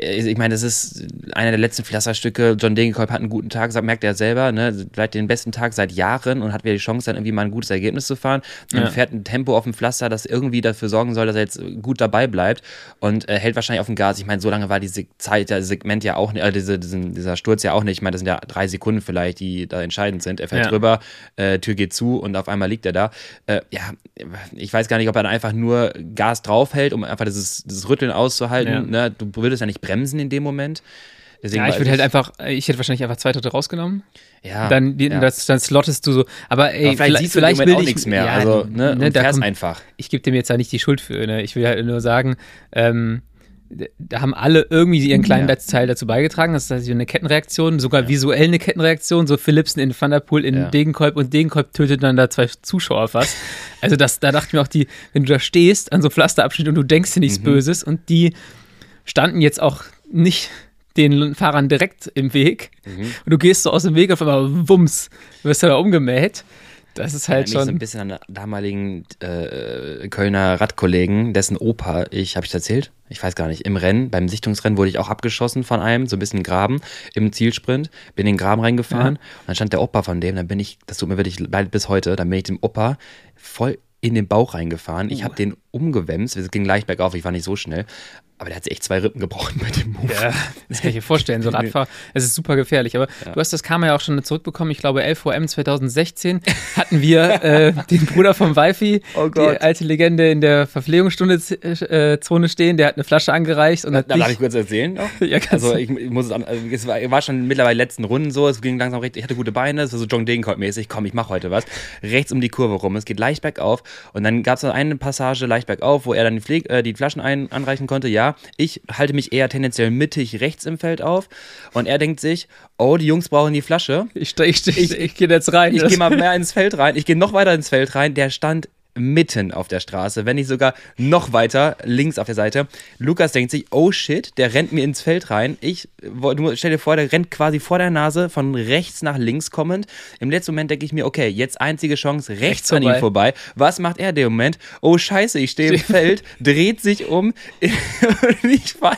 Ich meine, das ist einer der letzten Pflasterstücke. John Degenkolb hat einen guten Tag, merkt er selber, ne? Vielleicht den besten Tag seit Jahren und hat wieder die Chance, dann irgendwie mal ein gutes Ergebnis zu fahren. Ja. fährt ein Tempo auf dem Pflaster, das irgendwie dafür sorgen soll, dass er jetzt gut dabei bleibt und äh, hält wahrscheinlich auf dem Gas. Ich meine, so lange war diese Zeit, der Segment ja auch nicht, äh, diese, diesen, dieser Sturz ja auch nicht. Ich meine, das sind ja drei Sekunden vielleicht, die da entscheidend sind. Er fährt ja. drüber, äh, Tür geht zu und auf einmal liegt er da. Äh, ja, ich weiß gar nicht, ob er dann einfach nur Gas draufhält, um einfach dieses, dieses Rütteln auszuhalten. Ja. Ne? Du würdest ja nicht bremsen in dem Moment.
Deswegen ja, ich würde halt einfach, ich hätte wahrscheinlich einfach zwei Drittel rausgenommen. Ja. Dann, ja. Das, dann slottest du so. Aber ey, aber vielleicht,
vielleicht, vielleicht will auch nichts mehr. Ja, also, ne, ne da kommt, einfach.
Ich gebe dem jetzt ja nicht die Schuld für. Ne? Ich will halt nur sagen, ähm, da haben alle irgendwie ihren kleinen ja. Teil dazu beigetragen. Das ist also eine Kettenreaktion, sogar ja. visuell eine Kettenreaktion. So Philipsen in Thunderpool in ja. Degenkolb und Degenkolb tötet dann da zwei Zuschauer fast. also das, da dachte ich mir auch, die, wenn du da stehst an so Pflasterabschnitt und du denkst dir nichts mhm. Böses und die standen jetzt auch nicht den Fahrern direkt im Weg mhm. und du gehst so aus dem Weg auf einmal wumms, wirst du da umgemäht. Das ist halt schon.
so ein bisschen an den damaligen äh, Kölner Radkollegen, dessen Opa, ich habe ich erzählt, ich weiß gar nicht, im Rennen, beim Sichtungsrennen wurde ich auch abgeschossen von einem, so ein bisschen Graben im Zielsprint, bin in den Graben reingefahren ja. und dann stand der Opa von dem, dann bin ich, das tut mir wirklich leid bis heute, dann bin ich dem Opa voll in den Bauch reingefahren. Ich habe den umgewemst, es ging leicht bergauf, ich war nicht so schnell, aber der hat sich echt zwei Rippen gebrochen bei dem Move. Ja,
das kann ich mir vorstellen. So Radfahr, es ist super gefährlich. Aber ja. du hast das Karma ja auch schon zurückbekommen. Ich glaube, LVM 2016 hatten wir äh, den Bruder vom Wifi, oh die alte Legende in der Verpflegungsstunde-Zone äh, stehen. Der hat eine Flasche angereicht und hat.
Da darf ich kurz erzählen noch? ja, also ich, ich muss es, an, also es war, war, schon mittlerweile letzten Runden so. Es ging langsam recht. Ich hatte gute Beine. Es war so John Degenkolb-mäßig. Komm, ich mache heute was. Rechts um die Kurve rum. Es geht leicht bergauf. Und dann gab es noch eine Passage leicht bergauf, wo er dann die, Pfleg äh, die Flaschen ein, anreichen konnte. Ja, ich halte mich eher tendenziell mittig rechts im Feld auf und er denkt sich, oh, die Jungs brauchen die Flasche.
Ich, ich, ich, ich, ich gehe jetzt rein.
Ich gehe mal mehr ins Feld rein. Ich gehe noch weiter ins Feld rein. Der stand mitten auf der Straße, wenn nicht sogar noch weiter links auf der Seite. Lukas denkt sich, oh shit, der rennt mir ins Feld rein. Ich, du stell dir vor, der rennt quasi vor der Nase von rechts nach links kommend. Im letzten Moment denke ich mir, okay, jetzt einzige Chance, rechts, rechts an ihm vorbei. Was macht er in dem Moment? Oh scheiße, ich stehe im Feld, dreht sich um. ich war,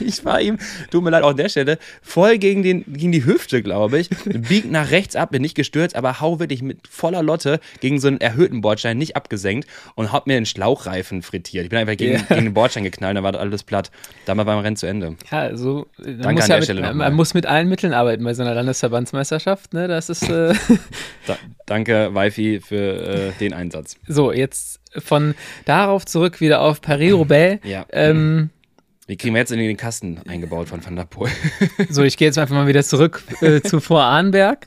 ich war ihm, tut mir leid, auch an der Stelle, voll gegen, den, gegen die Hüfte, glaube ich. Biegt nach rechts ab, bin nicht gestürzt, aber hau wirklich mit voller Lotte gegen so einen erhöhten Bordstein nicht abgesetzt abgesenkt und hab mir den Schlauchreifen frittiert. Ich bin einfach gegen, yeah. gegen den Bordstein geknallt, da war alles platt. Damals war mein Rennen zu Ende.
Ja, also Danke muss an der mit, Stelle man muss mit allen Mitteln arbeiten bei so einer Landesverbandsmeisterschaft. Ne? Das ist. Äh
da, danke, Wifi, für äh, den Einsatz.
So, jetzt von darauf zurück wieder auf Paris-Roubaix.
Ja. Ähm, die kriegen wir jetzt in den Kasten eingebaut von Van der Poel.
so, ich gehe jetzt einfach mal wieder zurück äh, zu Vor Arnberg.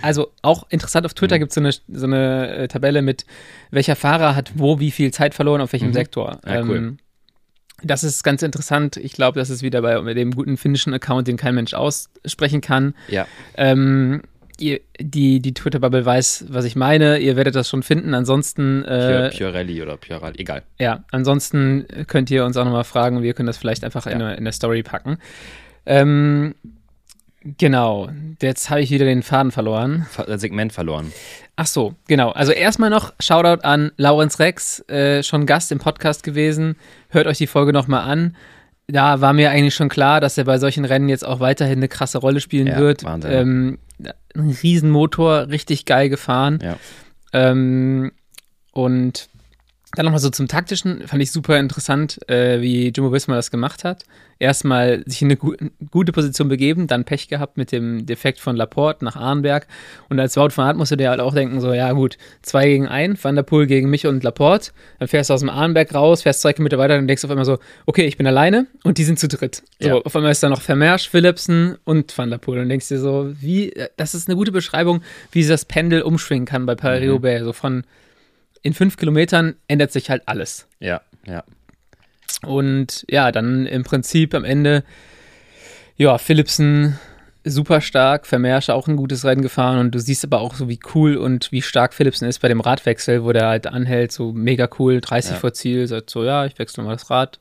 Also auch interessant, auf Twitter mhm. gibt es so eine, so eine äh, Tabelle mit, welcher Fahrer hat wo wie viel Zeit verloren, auf welchem mhm. Sektor. Ja, cool. Ähm, das ist ganz interessant. Ich glaube, das ist wieder bei dem guten finnischen Account, den kein Mensch aussprechen kann.
Ja.
Ähm, ihr, die, die Twitter-Bubble weiß, was ich meine. Ihr werdet das schon finden. Ansonsten.
Äh, Purelli oder Purell, egal.
Ja, ansonsten könnt ihr uns auch nochmal fragen. Wir können das vielleicht einfach ja. in, in der Story packen. Ähm, genau. Jetzt habe ich wieder den Faden verloren.
Das Segment verloren.
Ach so, genau. Also erstmal noch Shoutout an Laurenz Rex, äh, schon Gast im Podcast gewesen. Hört euch die Folge nochmal an da war mir eigentlich schon klar, dass er bei solchen Rennen jetzt auch weiterhin eine krasse Rolle spielen ja, wird. Ähm, ein Riesenmotor, richtig geil gefahren.
Ja.
Ähm, und dann nochmal so zum Taktischen, fand ich super interessant, äh, wie Jumbo Visma das gemacht hat. Erstmal sich in eine gu gute Position begeben, dann Pech gehabt mit dem Defekt von Laporte nach Arnberg. Und als Wout von Aert musste der halt auch denken, so, ja gut, zwei gegen ein, Van der Poel gegen mich und Laporte. Dann fährst du aus dem Arnberg raus, fährst zwei Kilometer weiter und denkst auf einmal so, okay, ich bin alleine und die sind zu dritt. So, ja. auf einmal ist da noch Vermersch, Philipsen und Van der Poel. Und denkst dir so, wie, das ist eine gute Beschreibung, wie das Pendel umschwingen kann bei Paris-Roubaix. Mhm. So von in fünf Kilometern ändert sich halt alles.
Ja, ja.
Und ja, dann im Prinzip am Ende, ja, Philipsen super stark, Vermeersche auch ein gutes Rennen gefahren und du siehst aber auch so, wie cool und wie stark Philipsen ist bei dem Radwechsel, wo der halt anhält, so mega cool, 30 ja. vor Ziel, sagt so, ja, ich wechsle mal das Rad,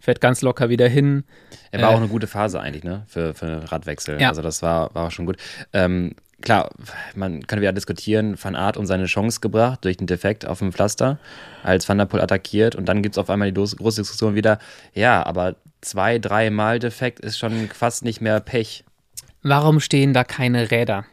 fährt ganz locker wieder hin.
Er war äh, auch eine gute Phase eigentlich, ne, für, für einen Radwechsel. Ja. Also das war, war auch schon gut. Ähm, klar, man kann wieder diskutieren, Van Art um seine Chance gebracht durch den Defekt auf dem Pflaster, als Van der Poel attackiert und dann gibt es auf einmal die große Diskussion wieder, ja, aber zwei, drei Mal defekt ist schon fast nicht mehr Pech.
Warum stehen da keine Räder?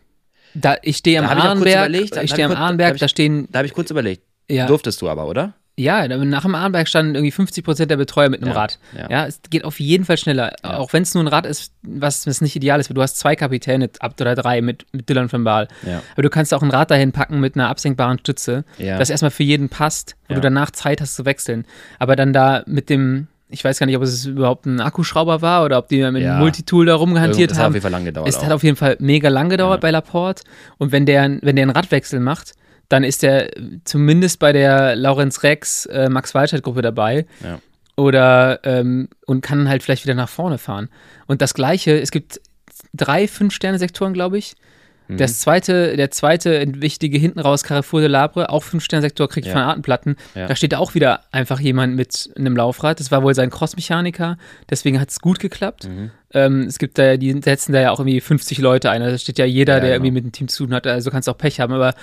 Da, ich stehe am Arnberg, ich, ich stehe am Arnberg, da stehen.
Da habe ich kurz überlegt. Ja. Durftest du aber, oder?
Ja, nach dem Arnberg standen irgendwie 50 Prozent der Betreuer mit einem ja, Rad. Ja. ja. es geht auf jeden Fall schneller. Ja. Auch wenn es nur ein Rad ist, was, was nicht ideal ist, weil du hast zwei Kapitäne ab oder drei mit, mit Dylan van Baal. Ja. Aber du kannst auch ein Rad dahin packen mit einer absenkbaren Stütze, das erstmal für jeden passt, wo du danach Zeit hast zu wechseln. Aber dann da mit dem, ich weiß gar nicht, ob es überhaupt ein Akkuschrauber war oder ob die mit einem Multitool da rumgehantiert haben. Das hat auf jeden Fall lang gedauert. Es hat auf jeden Fall mega lang gedauert bei Laporte. Und wenn der, wenn der einen Radwechsel macht, dann ist er zumindest bei der Laurenz Rex äh, Max Waldscheid Gruppe dabei. Ja. Oder ähm, und kann halt vielleicht wieder nach vorne fahren. Und das gleiche, es gibt drei Fünf-Sterne-Sektoren, glaube ich. Mhm. Das zweite, der zweite wichtige hinten raus, Carrefour de Labre, auch Fünf-Sterne-Sektor, kriegt ja. von Artenplatten. Ja. Da steht auch wieder einfach jemand mit einem Laufrad. Das war wohl sein Cross-Mechaniker, deswegen hat es gut geklappt. Mhm. Ähm, es gibt da, die setzen da ja auch irgendwie 50 Leute ein. Da steht ja jeder, ja, der genau. irgendwie mit dem Team zu tun hat. Also kannst du auch Pech haben, aber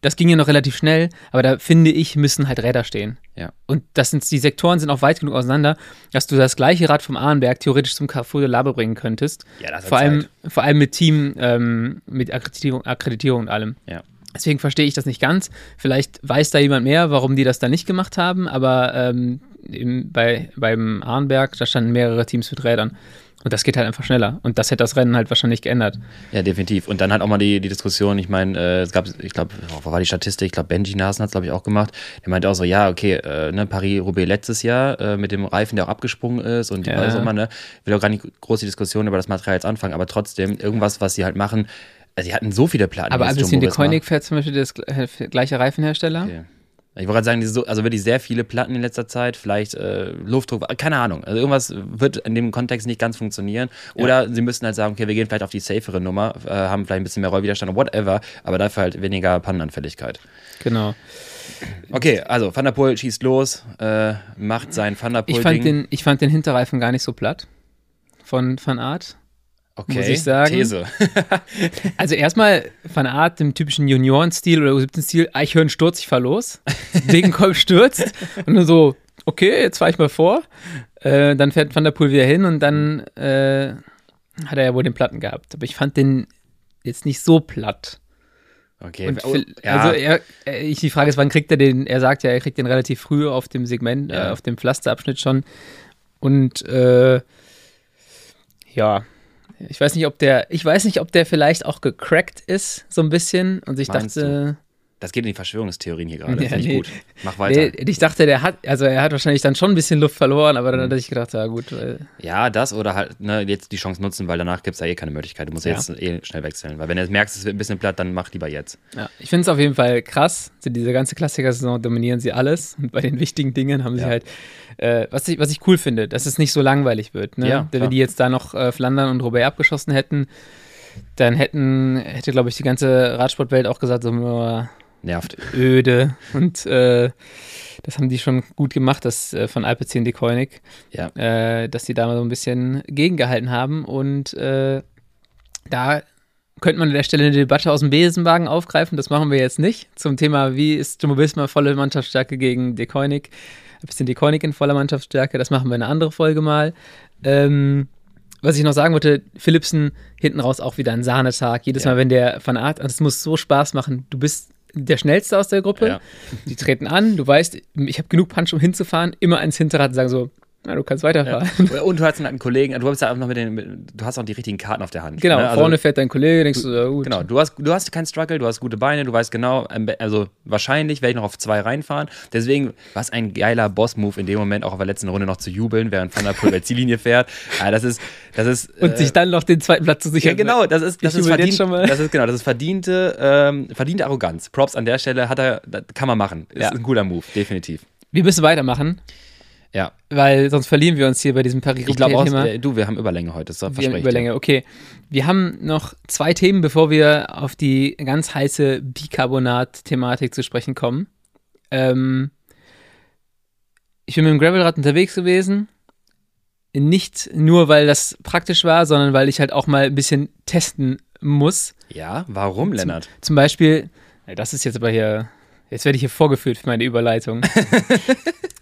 das ging ja noch relativ schnell, aber da finde ich, müssen halt Räder stehen.
Ja.
Und das sind, die Sektoren sind auch weit genug auseinander, dass du das gleiche Rad vom Ahrenberg theoretisch zum Carrefour de Labe bringen könntest. Ja, das vor allem, Zeit. vor allem mit Team, ähm, mit Akkreditierung, Akkreditierung und allem.
Ja.
Deswegen verstehe ich das nicht ganz. Vielleicht weiß da jemand mehr, warum die das da nicht gemacht haben, aber ähm, im, bei, beim Arnberg, da standen mehrere Teams mit Rädern. Und das geht halt einfach schneller. Und das hätte das Rennen halt wahrscheinlich geändert.
Ja, definitiv. Und dann halt auch mal die, die Diskussion, ich meine, äh, es gab, ich glaube, wo war die Statistik? Ich glaube, Benji Nasen hat es, glaube ich, auch gemacht. Der meinte auch so, ja, okay, äh, ne, Paris-Roubaix letztes Jahr äh, mit dem Reifen, der auch abgesprungen ist und ja. also immer, ne, will auch gar nicht große Diskussion über das Material jetzt anfangen, aber trotzdem, irgendwas, was sie halt machen, also sie hatten so viele Platten.
Aber Alpecin de Koenig fährt zum Beispiel das gleiche Reifenhersteller. Okay.
Ich wollte gerade sagen, so, also wirklich sehr viele Platten in letzter Zeit, vielleicht äh, Luftdruck, keine Ahnung. Also irgendwas wird in dem Kontext nicht ganz funktionieren. Oder ja. sie müssten halt sagen, okay, wir gehen vielleicht auf die safere Nummer, äh, haben vielleicht ein bisschen mehr Rollwiderstand, whatever, aber dafür halt weniger Pannenanfälligkeit.
Genau.
Okay, also Van der Poel schießt los, äh, macht sein Van der Poel.
Ich fand, den, ich fand den Hinterreifen gar nicht so platt von Van Art. Okay, muss ich sagen. These. also erstmal von Art, dem typischen Junioren-Stil oder U17-Stil, ich höre einen Sturz, ich fahr los. Degenkolb stürzt und dann so, okay, jetzt fahre ich mal vor. Äh, dann fährt Van der Poel wieder hin und dann äh, hat er ja wohl den Platten gehabt. Aber ich fand den jetzt nicht so platt.
Okay.
Und, oh, ja. Also er, ich, die Frage ist, wann kriegt er den? Er sagt ja, er kriegt den relativ früh auf dem Segment, ja. äh, auf dem Pflasterabschnitt schon. Und äh, ja, ich weiß nicht, ob der, ich weiß nicht, ob der vielleicht auch gecrackt ist, so ein bisschen. Und ich Meinst dachte.
Das geht in die Verschwörungstheorien hier gerade. Ja, Finde ich nee. gut. Mach weiter. Nee,
ich dachte, der hat, also er hat wahrscheinlich dann schon ein bisschen Luft verloren, aber dann mhm. hatte ich gedacht, ja gut.
Ja, das oder halt ne, jetzt die Chance nutzen, weil danach gibt es ja eh keine Möglichkeit. Du musst ja. jetzt eh schnell wechseln. Weil wenn du merkst, es wird ein bisschen platt, dann mach lieber jetzt.
Ja, ich finde es auf jeden Fall krass. Diese ganze Klassiker-Saison dominieren sie alles. Und bei den wichtigen Dingen haben ja. sie halt, äh, was, ich, was ich cool finde, dass es nicht so langweilig wird. Ne? Ja, wenn die jetzt da noch äh, Flandern und Robert abgeschossen hätten, dann hätten, hätte, glaube ich, die ganze Radsportwelt auch gesagt, so,
nervt.
Öde. Und äh, das haben die schon gut gemacht, das äh, von Alpecin de Koenig.
Ja.
Äh, dass die da mal so ein bisschen gegengehalten haben. Und äh, da könnte man an der Stelle eine Debatte aus dem Besenwagen aufgreifen. Das machen wir jetzt nicht. Zum Thema, wie ist Jumbo Visma volle Mannschaftsstärke gegen de Koenig? Bisschen de Koenig in voller Mannschaftsstärke. Das machen wir in einer anderen Folge mal. Ähm, was ich noch sagen wollte, Philipsen hinten raus auch wieder ein Sahnetag. Jedes ja. Mal, wenn der von Art, es muss so Spaß machen. Du bist der schnellste aus der Gruppe. Ja. Die treten an, du weißt, ich habe genug Punch, um hinzufahren, immer ans Hinterrad und sagen so, na, du kannst weiterfahren.
Ja. Und du hast einen Kollegen, du, bist ja noch mit den, du hast auch die richtigen Karten auf der Hand.
Genau, ne? also, vorne fährt dein Kollege, denkst du, ja gut.
Genau, du hast, du hast keinen Struggle, du hast gute Beine, du weißt genau, also wahrscheinlich werde ich noch auf zwei reinfahren. Deswegen, was ein geiler Boss-Move in dem Moment, auch auf der letzten Runde noch zu jubeln, während Van der Poel der Ziellinie fährt. Ja, das ist, das ist.
Und äh, sich dann noch den zweiten Platz zu sichern.
Ja, genau, das ist, das ist, verdient, das ist, genau, das ist verdiente, ähm, verdiente Arroganz. Props an der Stelle hat er, kann man machen. Ist ein cooler Move, definitiv.
Wir müssen weitermachen.
Ja.
Weil sonst verlieren wir uns hier bei diesem paris
Ich glaube auch, äh, du, wir haben Überlänge heute, das
Wir haben Überlänge, okay. Wir haben noch zwei Themen, bevor wir auf die ganz heiße Bicarbonat-Thematik zu sprechen kommen. Ähm, ich bin mit dem Gravelrad unterwegs gewesen. Nicht nur, weil das praktisch war, sondern weil ich halt auch mal ein bisschen testen muss.
Ja, warum, Lennart?
Zum, zum Beispiel, das ist jetzt aber hier, jetzt werde ich hier vorgeführt für meine Überleitung.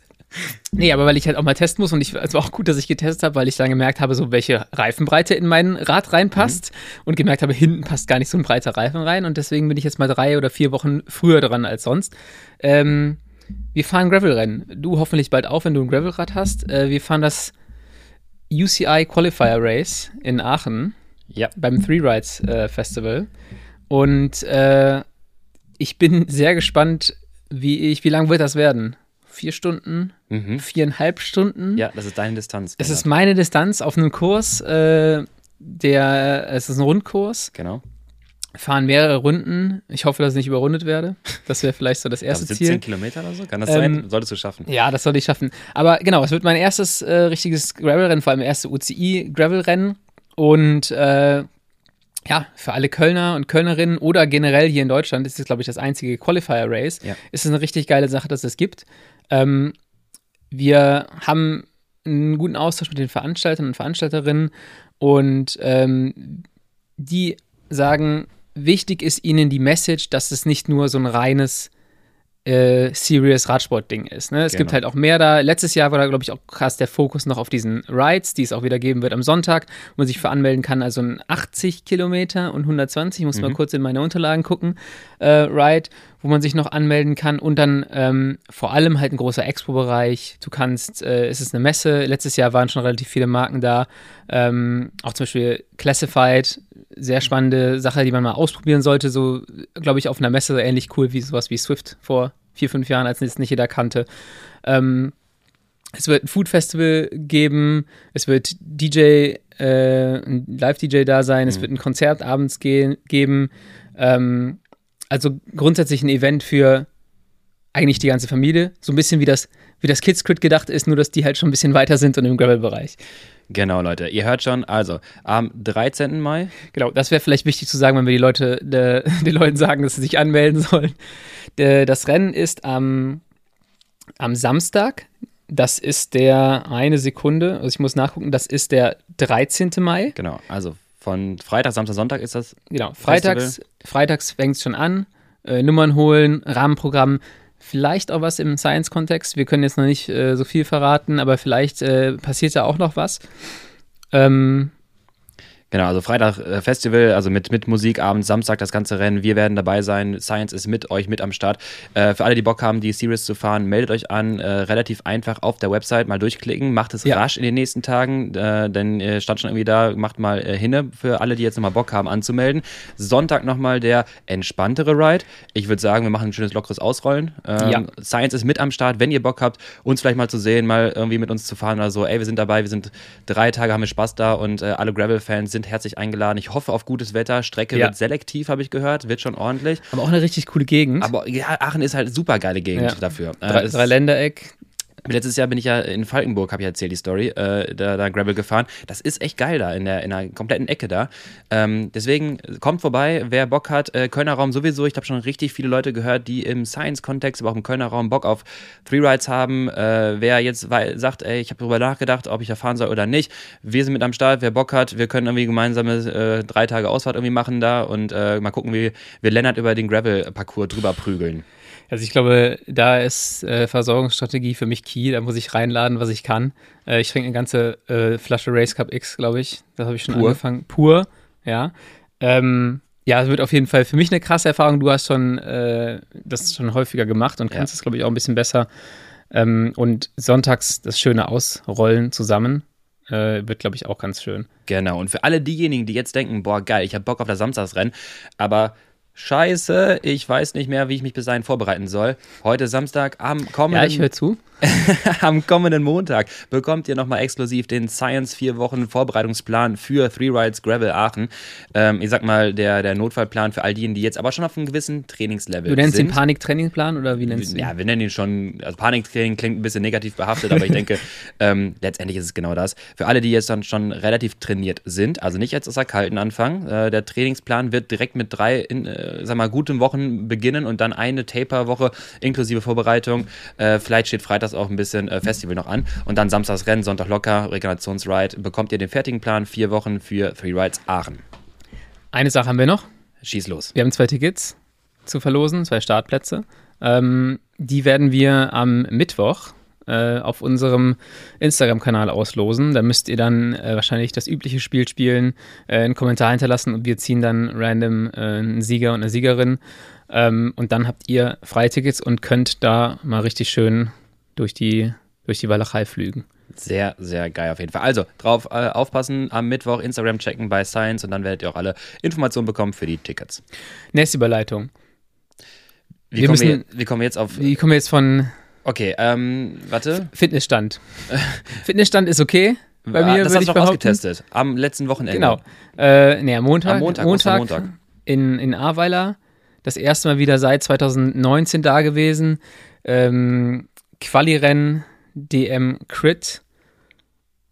Nee, aber weil ich halt auch mal testen muss und ich, es war auch gut, dass ich getestet habe, weil ich dann gemerkt habe, so welche Reifenbreite in mein Rad reinpasst mhm. und gemerkt habe, hinten passt gar nicht so ein breiter Reifen rein und deswegen bin ich jetzt mal drei oder vier Wochen früher dran als sonst. Ähm, wir fahren Gravelrennen. Du hoffentlich bald auch, wenn du ein Gravelrad hast. Äh, wir fahren das UCI Qualifier Race in Aachen
ja.
beim Three Rides äh, Festival und äh, ich bin sehr gespannt, wie ich, wie lang wird das werden? Vier Stunden, mhm. viereinhalb Stunden.
Ja, das ist deine Distanz.
Es ist meine Distanz auf einem Kurs, äh, der, es ist ein Rundkurs.
Genau.
Fahren mehrere Runden. Ich hoffe, dass ich nicht überrundet werde. Das wäre vielleicht so das erste 17 Ziel.
17 Kilometer oder so? Kann das ähm, sein? Solltest du schaffen.
Ja, das sollte ich schaffen. Aber genau, es wird mein erstes äh, richtiges Gravel-Rennen, vor allem erste UCI-Gravel-Rennen. Und äh, ja, für alle Kölner und Kölnerinnen oder generell hier in Deutschland ist es, glaube ich, das einzige Qualifier-Race. Ja. Ist es eine richtig geile Sache, dass es gibt. Ähm, wir haben einen guten Austausch mit den Veranstaltern und Veranstalterinnen und ähm, die sagen, wichtig ist ihnen die Message, dass es nicht nur so ein reines äh, serious Radsport-Ding ist. Ne? Es genau. gibt halt auch mehr da. Letztes Jahr war da, glaube ich, auch krass der Fokus noch auf diesen Rides, die es auch wieder geben wird am Sonntag, wo man sich für anmelden kann. Also ein 80 Kilometer und 120, ich muss mhm. mal kurz in meine Unterlagen gucken, äh, Ride, wo man sich noch anmelden kann. Und dann ähm, vor allem halt ein großer Expo-Bereich. Du kannst, äh, es ist eine Messe. Letztes Jahr waren schon relativ viele Marken da. Ähm, auch zum Beispiel Classified, sehr spannende Sache, die man mal ausprobieren sollte. So, glaube ich, auf einer Messe ähnlich cool wie sowas wie Swift vor vier, fünf Jahren, als es nicht jeder kannte. Ähm, es wird ein Food Festival geben, es wird DJ, äh, ein Live-DJ da sein, mhm. es wird ein Konzert abends ge geben. Ähm, also grundsätzlich ein Event für eigentlich die ganze Familie. So ein bisschen wie das, wie das Kids Crit gedacht ist, nur dass die halt schon ein bisschen weiter sind und im Gravel-Bereich.
Genau, Leute. Ihr hört schon, also am 13. Mai.
Genau, das wäre vielleicht wichtig zu sagen, wenn wir die Leute, de, den Leuten sagen, dass sie sich anmelden sollen. De, das Rennen ist am, am Samstag. Das ist der eine Sekunde, also ich muss nachgucken, das ist der 13. Mai.
Genau, also von Freitag, Samstag, Sonntag ist das.
Genau, freitags, freitags fängt es schon an. Äh, Nummern holen, Rahmenprogramm. Vielleicht auch was im Science-Kontext. Wir können jetzt noch nicht äh, so viel verraten, aber vielleicht äh, passiert da auch noch was. Ähm,
Genau, also Freitag äh, Festival, also mit, mit Musik, abends, Samstag das ganze Rennen. Wir werden dabei sein. Science ist mit euch mit am Start. Äh, für alle, die Bock haben, die Series zu fahren, meldet euch an. Äh, relativ einfach auf der Website mal durchklicken. Macht es ja. rasch in den nächsten Tagen, äh, denn stand schon irgendwie da. Macht mal äh, hinne für alle, die jetzt nochmal Bock haben anzumelden. Sonntag nochmal der entspanntere Ride. Ich würde sagen, wir machen ein schönes lockeres Ausrollen. Ähm, ja. Science ist mit am Start. Wenn ihr Bock habt, uns vielleicht mal zu sehen, mal irgendwie mit uns zu fahren oder so. Ey, wir sind dabei. Wir sind drei Tage, haben wir Spaß da und alle Gravel-Fans sind herzlich eingeladen. Ich hoffe auf gutes Wetter. Strecke ja. wird selektiv, habe ich gehört. Wird schon ordentlich.
Aber auch eine richtig coole Gegend.
Aber ja, Aachen ist halt super geile Gegend ja. dafür.
Drei, äh, drei Ländereck,
Letztes Jahr bin ich ja in Falkenburg, habe ich erzählt, die Story, äh, da, da Gravel gefahren. Das ist echt geil da, in der, in der kompletten Ecke da. Ähm, deswegen kommt vorbei, wer Bock hat. Äh, Kölner Raum sowieso. Ich habe schon richtig viele Leute gehört, die im Science-Kontext, aber auch im Kölner Raum Bock auf Three Rides haben. Äh, wer jetzt sagt, ey, ich habe darüber nachgedacht, ob ich da fahren soll oder nicht. Wir sind mit am Start, wer Bock hat. Wir können irgendwie gemeinsame äh, drei Tage Ausfahrt irgendwie machen da und äh, mal gucken, wie wir Lennart über den Gravel-Parcours drüber prügeln.
Also ich glaube, da ist äh, Versorgungsstrategie für mich key. Da muss ich reinladen, was ich kann. Äh, ich trinke eine ganze äh, Flasche Race Cup X, glaube ich. Das habe ich schon Pur. angefangen. Pur, ja. Ähm, ja, es wird auf jeden Fall für mich eine krasse Erfahrung. Du hast schon äh, das schon häufiger gemacht und kannst es, glaube ich, auch ein bisschen besser. Ähm, und sonntags das schöne Ausrollen zusammen. Äh, wird, glaube ich, auch ganz schön.
Genau. Und für alle diejenigen, die jetzt denken, boah, geil, ich habe Bock auf das Samstagsrennen, aber Scheiße, ich weiß nicht mehr, wie ich mich bis dahin vorbereiten soll. Heute Samstag am kommenden.
Ja, ich höre zu.
am kommenden Montag bekommt ihr nochmal exklusiv den Science 4 Wochen Vorbereitungsplan für Three Rides Gravel Aachen. Ähm, ich sag mal, der, der Notfallplan für all diejenigen, die jetzt aber schon auf einem gewissen Trainingslevel sind.
Du nennst sind. den Paniktrainingplan oder wie nennst du ihn?
Ja, wir nennen ihn schon, also Paniktraining klingt ein bisschen negativ behaftet, aber ich denke, ähm, letztendlich ist es genau das. Für alle, die jetzt dann schon relativ trainiert sind, also nicht jetzt aus der kalten Anfang, äh, der Trainingsplan wird direkt mit drei, in, äh, sag mal, guten Wochen beginnen und dann eine Taper-Woche inklusive Vorbereitung. Äh, vielleicht steht Freitag auch ein bisschen äh, Festival noch an. Und dann Samstags Rennen, Sonntag locker, Regenerationsride. Bekommt ihr den fertigen Plan, vier Wochen für Three Rides Aachen.
Eine Sache haben wir noch.
Schieß los.
Wir haben zwei Tickets zu verlosen, zwei Startplätze. Ähm, die werden wir am Mittwoch äh, auf unserem Instagram-Kanal auslosen. Da müsst ihr dann äh, wahrscheinlich das übliche Spiel spielen, äh, einen Kommentar hinterlassen und wir ziehen dann random äh, einen Sieger und eine Siegerin. Ähm, und dann habt ihr Freitickets und könnt da mal richtig schön durch die, durch die Walachei flügen.
Sehr, sehr geil auf jeden Fall. Also drauf äh, aufpassen, am Mittwoch Instagram checken bei Science und dann werdet ihr auch alle Informationen bekommen für die Tickets.
Nächste Überleitung.
Wie, wir kommen, müssen, wir, wie kommen wir jetzt auf.
Wie kommen wir jetzt von.
Okay, ähm, warte.
Fitnessstand. Fitnessstand ist okay. Bei mir
das hast du auch ausgetestet. Am letzten Wochenende.
Genau. Äh, nee, am Montag.
Am Montag,
Montag,
Montag.
In, in Ahrweiler. Das erste Mal wieder seit 2019 da gewesen. Ähm, Quali-Rennen, DM Crit.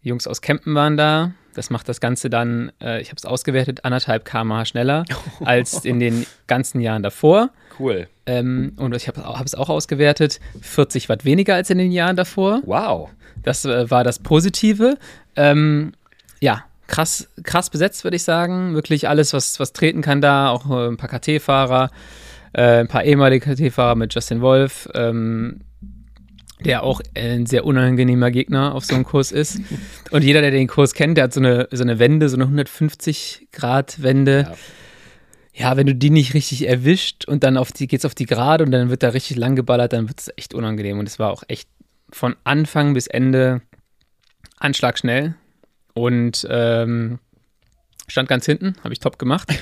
Die Jungs aus Kempen waren da. Das macht das Ganze dann, äh, ich habe es ausgewertet, anderthalb km schneller als in den ganzen Jahren davor.
Cool.
Ähm, und ich habe hab es auch ausgewertet, 40 Watt weniger als in den Jahren davor.
Wow.
Das äh, war das Positive. Ähm, ja, krass, krass besetzt, würde ich sagen. Wirklich alles, was, was treten kann da. Auch äh, ein paar KT-Fahrer, äh, ein paar ehemalige KT-Fahrer mit Justin Wolf. Ähm, der auch ein sehr unangenehmer Gegner auf so einem Kurs ist. Und jeder, der den Kurs kennt, der hat so eine, so eine Wende, so eine 150-Grad-Wende. Ja. ja. wenn du die nicht richtig erwischt und dann auf die, geht's auf die Gerade und dann wird da richtig lang geballert, dann wird es echt unangenehm. Und es war auch echt von Anfang bis Ende anschlagschnell. Und ähm, stand ganz hinten, habe ich top gemacht.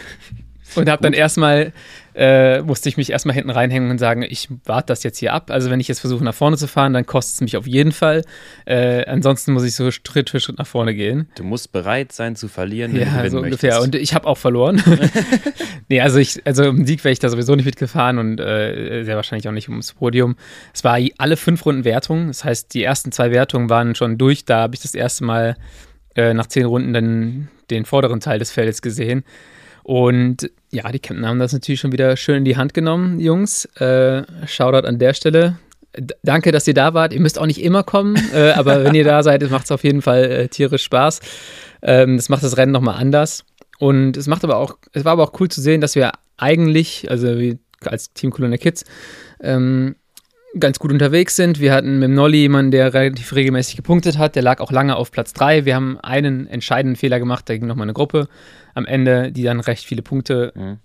Und habe dann erstmal, äh, musste ich mich erstmal hinten reinhängen und sagen, ich warte das jetzt hier ab. Also wenn ich jetzt versuche nach vorne zu fahren, dann kostet es mich auf jeden Fall. Äh, ansonsten muss ich so Schritt für Schritt nach vorne gehen.
Du musst bereit sein zu verlieren,
wenn ja, du so ungefähr. Möchtest. Und ich habe auch verloren. nee, also ich, also im Sieg wäre ich da sowieso nicht mitgefahren und äh, sehr wahrscheinlich auch nicht ums Podium. Es war alle fünf Runden Wertung. Das heißt, die ersten zwei Wertungen waren schon durch. Da habe ich das erste Mal äh, nach zehn Runden dann den vorderen Teil des Feldes gesehen. Und ja, die Kempten haben das natürlich schon wieder schön in die Hand genommen, Jungs. Äh, Shoutout an der Stelle. D danke, dass ihr da wart. Ihr müsst auch nicht immer kommen, äh, aber wenn ihr da seid, macht es auf jeden Fall äh, tierisch Spaß. Ähm, das macht das Rennen nochmal anders. Und es macht aber auch, es war aber auch cool zu sehen, dass wir eigentlich, also wie als Team Colonna Kids, ähm, ganz gut unterwegs sind. Wir hatten mit dem Nolly jemanden, der relativ regelmäßig gepunktet hat. Der lag auch lange auf Platz 3. Wir haben einen entscheidenden Fehler gemacht. Da ging nochmal eine Gruppe am Ende, die dann recht viele Punkte mhm.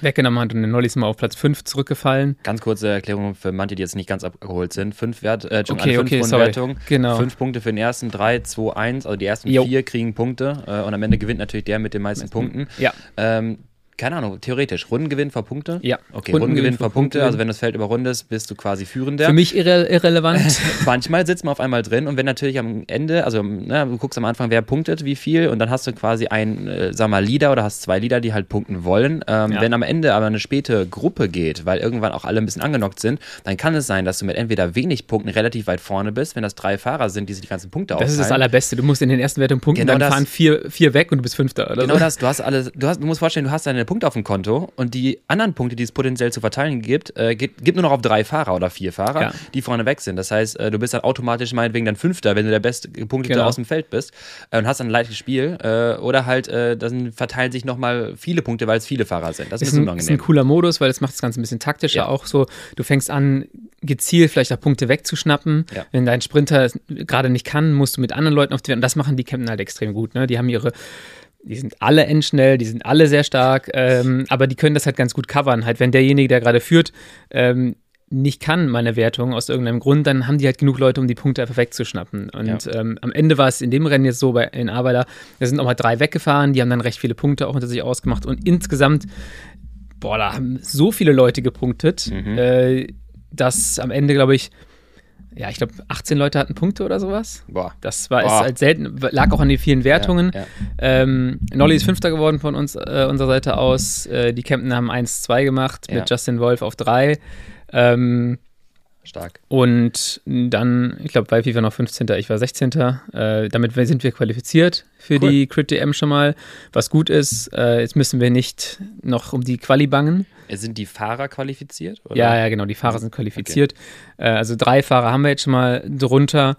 weggenommen hat. Und der Nolly ist mal auf Platz 5 zurückgefallen.
Ganz kurze Erklärung für manche, die jetzt nicht ganz abgeholt sind. Fünf, Wert, äh,
okay,
fünf
okay,
Wertungen.
Genau.
Fünf Punkte für den ersten, drei, zwei, eins. Also die ersten jo. vier kriegen Punkte. Äh, und am Ende gewinnt natürlich der mit den meisten Punkten.
Ja.
Ähm, keine Ahnung, theoretisch. Rundengewinn vor Punkte?
Ja.
Okay, Rundengewinn, Rundengewinn vor Punkte. Also wenn das Feld überrundest, bist du quasi Führender.
Für mich irre irrelevant.
Manchmal sitzt man auf einmal drin und wenn natürlich am Ende, also ne, du guckst am Anfang, wer punktet, wie viel und dann hast du quasi ein, äh, sag mal, Leader oder hast zwei Leader, die halt punkten wollen. Ähm, ja. Wenn am Ende aber eine späte Gruppe geht, weil irgendwann auch alle ein bisschen angenockt sind, dann kann es sein, dass du mit entweder wenig Punkten relativ weit vorne bist, wenn das drei Fahrer sind, die sich die ganzen Punkte
aufteilen. Das ist das Allerbeste. Du musst in den ersten Wertungen punkten, genau dann das, fahren vier, vier weg und du bist Fünfter.
Genau
so.
das. Du hast alles, du, hast, du musst vorstellen, du hast deine Punkte auf dem Konto und die anderen Punkte, die es potenziell zu verteilen gibt, äh, gibt, gibt, nur noch auf drei Fahrer oder vier Fahrer, ja. die vorne weg sind. Das heißt, äh, du bist dann automatisch meinetwegen dann Fünfter, wenn du der beste Punktete genau. aus dem Feld bist äh, und hast dann ein leichtes Spiel. Äh, oder halt, äh, dann verteilen sich nochmal viele Punkte, weil es viele Fahrer sind. Das ist, ist, ein,
ist ein cooler Modus, weil das macht das Ganze ein bisschen taktischer. Ja. Auch so, du fängst an, gezielt vielleicht auch Punkte wegzuschnappen. Ja. Wenn dein Sprinter gerade nicht kann, musst du mit anderen Leuten auf die Und das machen die Campen halt extrem gut. Ne? Die haben ihre die sind alle endschnell, die sind alle sehr stark, ähm, aber die können das halt ganz gut covern. Halt, wenn derjenige, der gerade führt, ähm, nicht kann, meine Wertung, aus irgendeinem Grund, dann haben die halt genug Leute, um die Punkte einfach wegzuschnappen. Und ja. ähm, am Ende war es in dem Rennen jetzt so bei in Arbeiter, da sind auch mal drei weggefahren, die haben dann recht viele Punkte auch unter sich ausgemacht und insgesamt, boah, da haben so viele Leute gepunktet, mhm. äh, dass am Ende, glaube ich, ja, ich glaube, 18 Leute hatten Punkte oder sowas.
Boah.
Das war Boah. ist halt selten, lag auch an den vielen Wertungen. Ja, ja. Ähm, Nolly ist Fünfter geworden von uns, äh, unserer Seite aus. Äh, die Kempten haben 1-2 gemacht ja. mit Justin Wolf auf 3. Ähm,
Stark.
Und dann, ich glaube, bei FIFA noch 15. Ich war 16. Äh, damit sind wir qualifiziert für cool. die Crit DM schon mal, was gut ist. Äh, jetzt müssen wir nicht noch um die Quali bangen.
Sind die Fahrer qualifiziert?
Oder? Ja, ja, genau, die Fahrer sind qualifiziert. Okay. Äh, also drei Fahrer haben wir jetzt schon mal drunter.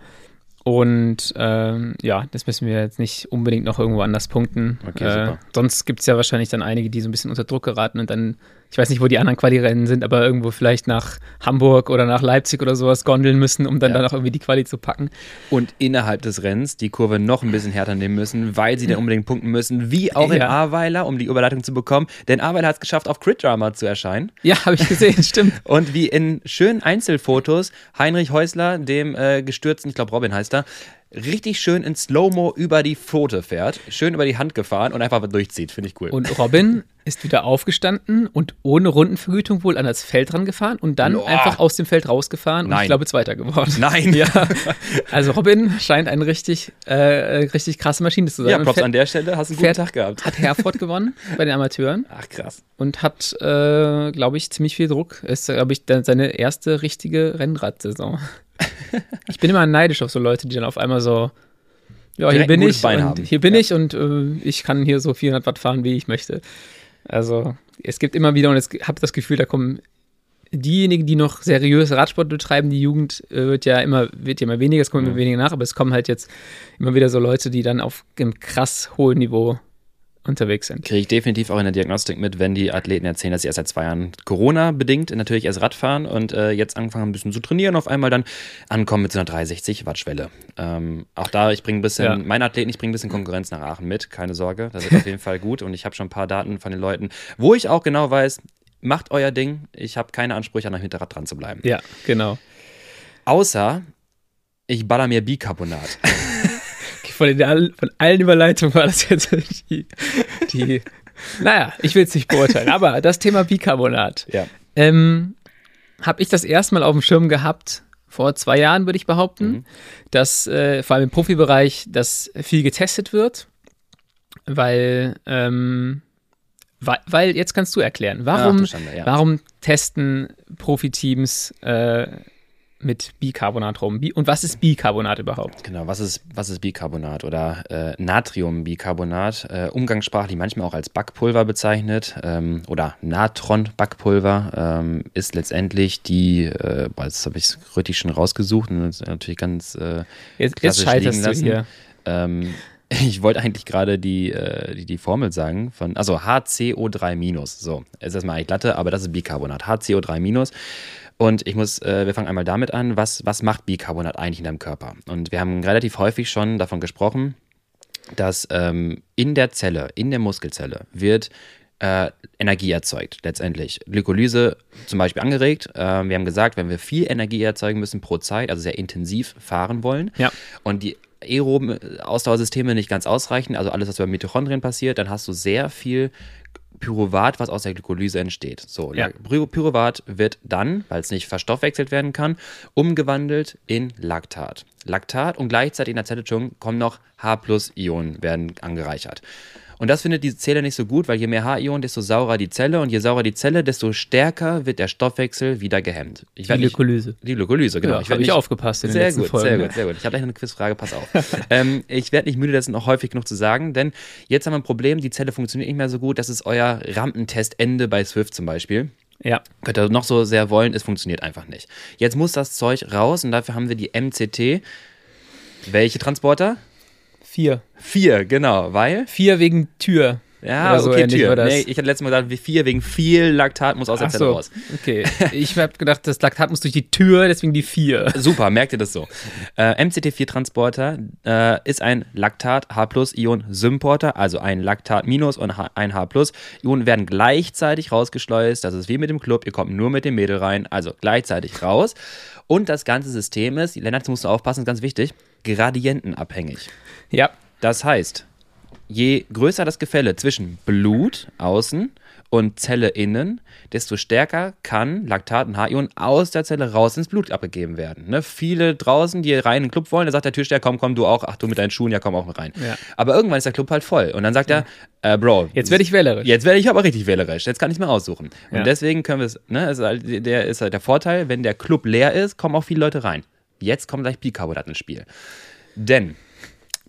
Und ähm, ja, das müssen wir jetzt nicht unbedingt noch irgendwo anders punkten.
Okay, äh,
sonst gibt es ja wahrscheinlich dann einige, die so ein bisschen unter Druck geraten und dann ich weiß nicht, wo die anderen Quali-Rennen sind, aber irgendwo vielleicht nach Hamburg oder nach Leipzig oder sowas gondeln müssen, um dann ja. danach irgendwie die Quali zu packen.
Und innerhalb des Rennens die Kurve noch ein bisschen härter nehmen müssen, weil sie dann unbedingt punkten müssen, wie auch in ja. Ahrweiler, um die Überleitung zu bekommen. Denn Ahrweiler hat es geschafft, auf Crit Drama zu erscheinen.
Ja, habe ich gesehen, stimmt.
Und wie in schönen Einzelfotos Heinrich Häusler, dem äh, gestürzten, ich glaube Robin heißt er, richtig schön in Slow-Mo über die Pfote fährt, schön über die Hand gefahren und einfach durchzieht. Finde ich cool.
Und Robin ist wieder aufgestanden und ohne Rundenvergütung wohl an das Feld rangefahren und dann Boah. einfach aus dem Feld rausgefahren und Nein. ich glaube Zweiter geworden.
Nein.
Ja. Also Robin scheint eine richtig, äh, richtig krasse Maschine zu sein.
Ja, Props an der Stelle, hast du einen guten Tag gehabt.
Hat Herford gewonnen bei den Amateuren.
Ach krass.
Und hat, äh, glaube ich, ziemlich viel Druck. Ist, glaube ich, seine erste richtige Rennradsaison ich bin immer neidisch auf so Leute, die dann auf einmal so, ja, hier bin ich, und hier bin ja. ich und äh, ich kann hier so 400 Watt fahren, wie ich möchte. Also es gibt immer wieder und ich habe das Gefühl, da kommen diejenigen, die noch seriös Radsport betreiben, die Jugend äh, wird ja immer wird ja immer weniger, es kommt immer weniger nach, aber es kommen halt jetzt immer wieder so Leute, die dann auf einem krass hohen Niveau unterwegs sind.
Kriege ich definitiv auch in der Diagnostik mit, wenn die Athleten erzählen, dass sie erst seit zwei Jahren Corona-bedingt natürlich erst Radfahren und äh, jetzt angefangen ein bisschen zu trainieren, auf einmal dann ankommen mit so einer 360 Watt Schwelle. Ähm, auch da, ich bringe ein bisschen, ja. meine Athleten, ich bringe ein bisschen Konkurrenz nach Aachen mit, keine Sorge, das wird auf jeden Fall gut und ich habe schon ein paar Daten von den Leuten, wo ich auch genau weiß, macht euer Ding, ich habe keine Ansprüche an einem Hinterrad dran zu bleiben.
Ja, genau.
Außer ich baller mir Bicarbonat.
Von, den, von allen Überleitungen war das jetzt die, die naja, ich will es nicht beurteilen, aber das Thema Bicarbonat.
Ja.
Ähm, habe ich das erstmal auf dem Schirm gehabt, vor zwei Jahren würde ich behaupten, mhm. dass äh, vor allem im Profibereich das viel getestet wird, weil, ähm, weil, weil, jetzt kannst du erklären, warum, Ach, Schande, ja. warum testen Profiteams äh, mit Bicarbonat rum. Und was ist Bicarbonat überhaupt?
Genau, was ist, was ist Bicarbonat oder äh, Natriumbicarbonat? Äh, umgangssprachlich manchmal auch als Backpulver bezeichnet ähm, oder Natron-Backpulver ähm, ist letztendlich die, äh, jetzt habe ich es richtig schon rausgesucht und das ist natürlich ganz äh,
Jetzt, jetzt scheiterst du hier.
Ähm, ich wollte eigentlich gerade die, äh, die, die, Formel sagen von, also HCO3-, so, ist erstmal eigentlich glatte, aber das ist Bicarbonat, HCO3-. Und ich muss, äh, wir fangen einmal damit an, was, was macht Bicarbonat eigentlich in deinem Körper? Und wir haben relativ häufig schon davon gesprochen, dass ähm, in der Zelle, in der Muskelzelle wird äh, Energie erzeugt, letztendlich. Glykolyse zum Beispiel angeregt. Äh, wir haben gesagt, wenn wir viel Energie erzeugen müssen pro Zeit, also sehr intensiv fahren wollen,
ja.
und die aeroben Ausdauersysteme nicht ganz ausreichen, also alles, was bei Mitochondrien passiert, dann hast du sehr viel Pyruvat, was aus der Glykolyse entsteht. So, ja. Pyruvat wird dann, weil es nicht verstoffwechselt werden kann, umgewandelt in Laktat. Laktat und gleichzeitig in der Zelle kommen noch H-Ionen werden angereichert. Und das findet die Zelle nicht so gut, weil je mehr H-Ionen, desto saurer die Zelle und je saurer die Zelle, desto stärker wird der Stoffwechsel wieder gehemmt.
Ich die Glykolyse.
Die Glykolyse, genau.
Ja, ich habe ich aufgepasst in
sehr
den
gut,
Folgen.
Sehr gut, sehr gut. Ich habe gleich eine Quizfrage, pass auf. ähm, ich werde nicht müde, das noch häufig genug zu sagen, denn jetzt haben wir ein Problem, die Zelle funktioniert nicht mehr so gut. Das ist euer Rampentestende bei Swift zum Beispiel.
Ja.
Könnt ihr noch so sehr wollen, es funktioniert einfach nicht. Jetzt muss das Zeug raus und dafür haben wir die MCT. Welche Transporter?
Vier.
Vier, genau, weil?
Vier wegen Tür.
Ja, Oder so okay, Tür. Nee, ich hatte letztes Mal gesagt, wie vier wegen viel Laktat muss aus der Zelle so, raus.
Okay, ich habe gedacht, das Laktat muss durch die Tür, deswegen die vier.
Super, merkt ihr das so. Äh, MCT4-Transporter äh, ist ein Laktat-H-Ion-Symporter, also ein Laktat- und ein H-Ionen werden gleichzeitig rausgeschleust. Das ist wie mit dem Club, ihr kommt nur mit dem Mädel rein, also gleichzeitig raus. Und das ganze System ist, Lennart, musst du aufpassen, ist ganz wichtig, gradientenabhängig.
Ja.
Das heißt, je größer das Gefälle zwischen Blut außen und Zelle innen, desto stärker kann Laktat und H-Ionen aus der Zelle raus ins Blut abgegeben werden. Ne? Viele draußen, die rein in den Club wollen, da sagt der Türsteher, komm, komm, du auch, ach du mit deinen Schuhen, ja komm auch mit rein.
Ja.
Aber irgendwann ist der Club halt voll und dann sagt ja. er, äh, Bro,
jetzt werde ich wählerisch.
Jetzt werde ich aber richtig wählerisch, jetzt kann ich mir aussuchen. Und ja. deswegen können wir es, ne, ist halt, der ist halt der Vorteil, wenn der Club leer ist, kommen auch viele Leute rein. Jetzt kommt gleich Bicarbonat ins Spiel. Denn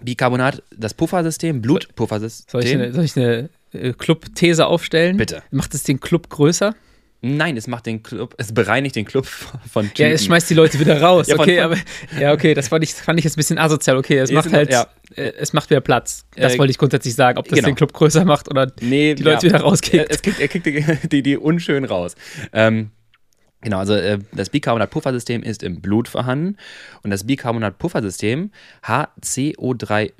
Bicarbonat, das Puffersystem, Blutpuffersystem.
Soll ich eine, soll ich eine äh, Club-These aufstellen?
Bitte.
Macht es den Club größer?
Nein, es macht den Club, es bereinigt den Club von
Typen. Ja, es schmeißt die Leute wieder raus. ja, okay, aber ja, okay, das fand ich, fand ich jetzt ein bisschen asozial. Okay, es macht halt, ja. äh, es macht wieder Platz. Das äh, wollte ich grundsätzlich sagen, ob das genau. den Club größer macht oder nee, die Leute ja. wieder rauskickt.
Er, kriegt, er kriegt die, die, die unschön raus. Ähm, Genau, also äh, das Bicarbonat-Puffersystem ist im Blut vorhanden und das Bicarbonat-Puffersystem HCO3-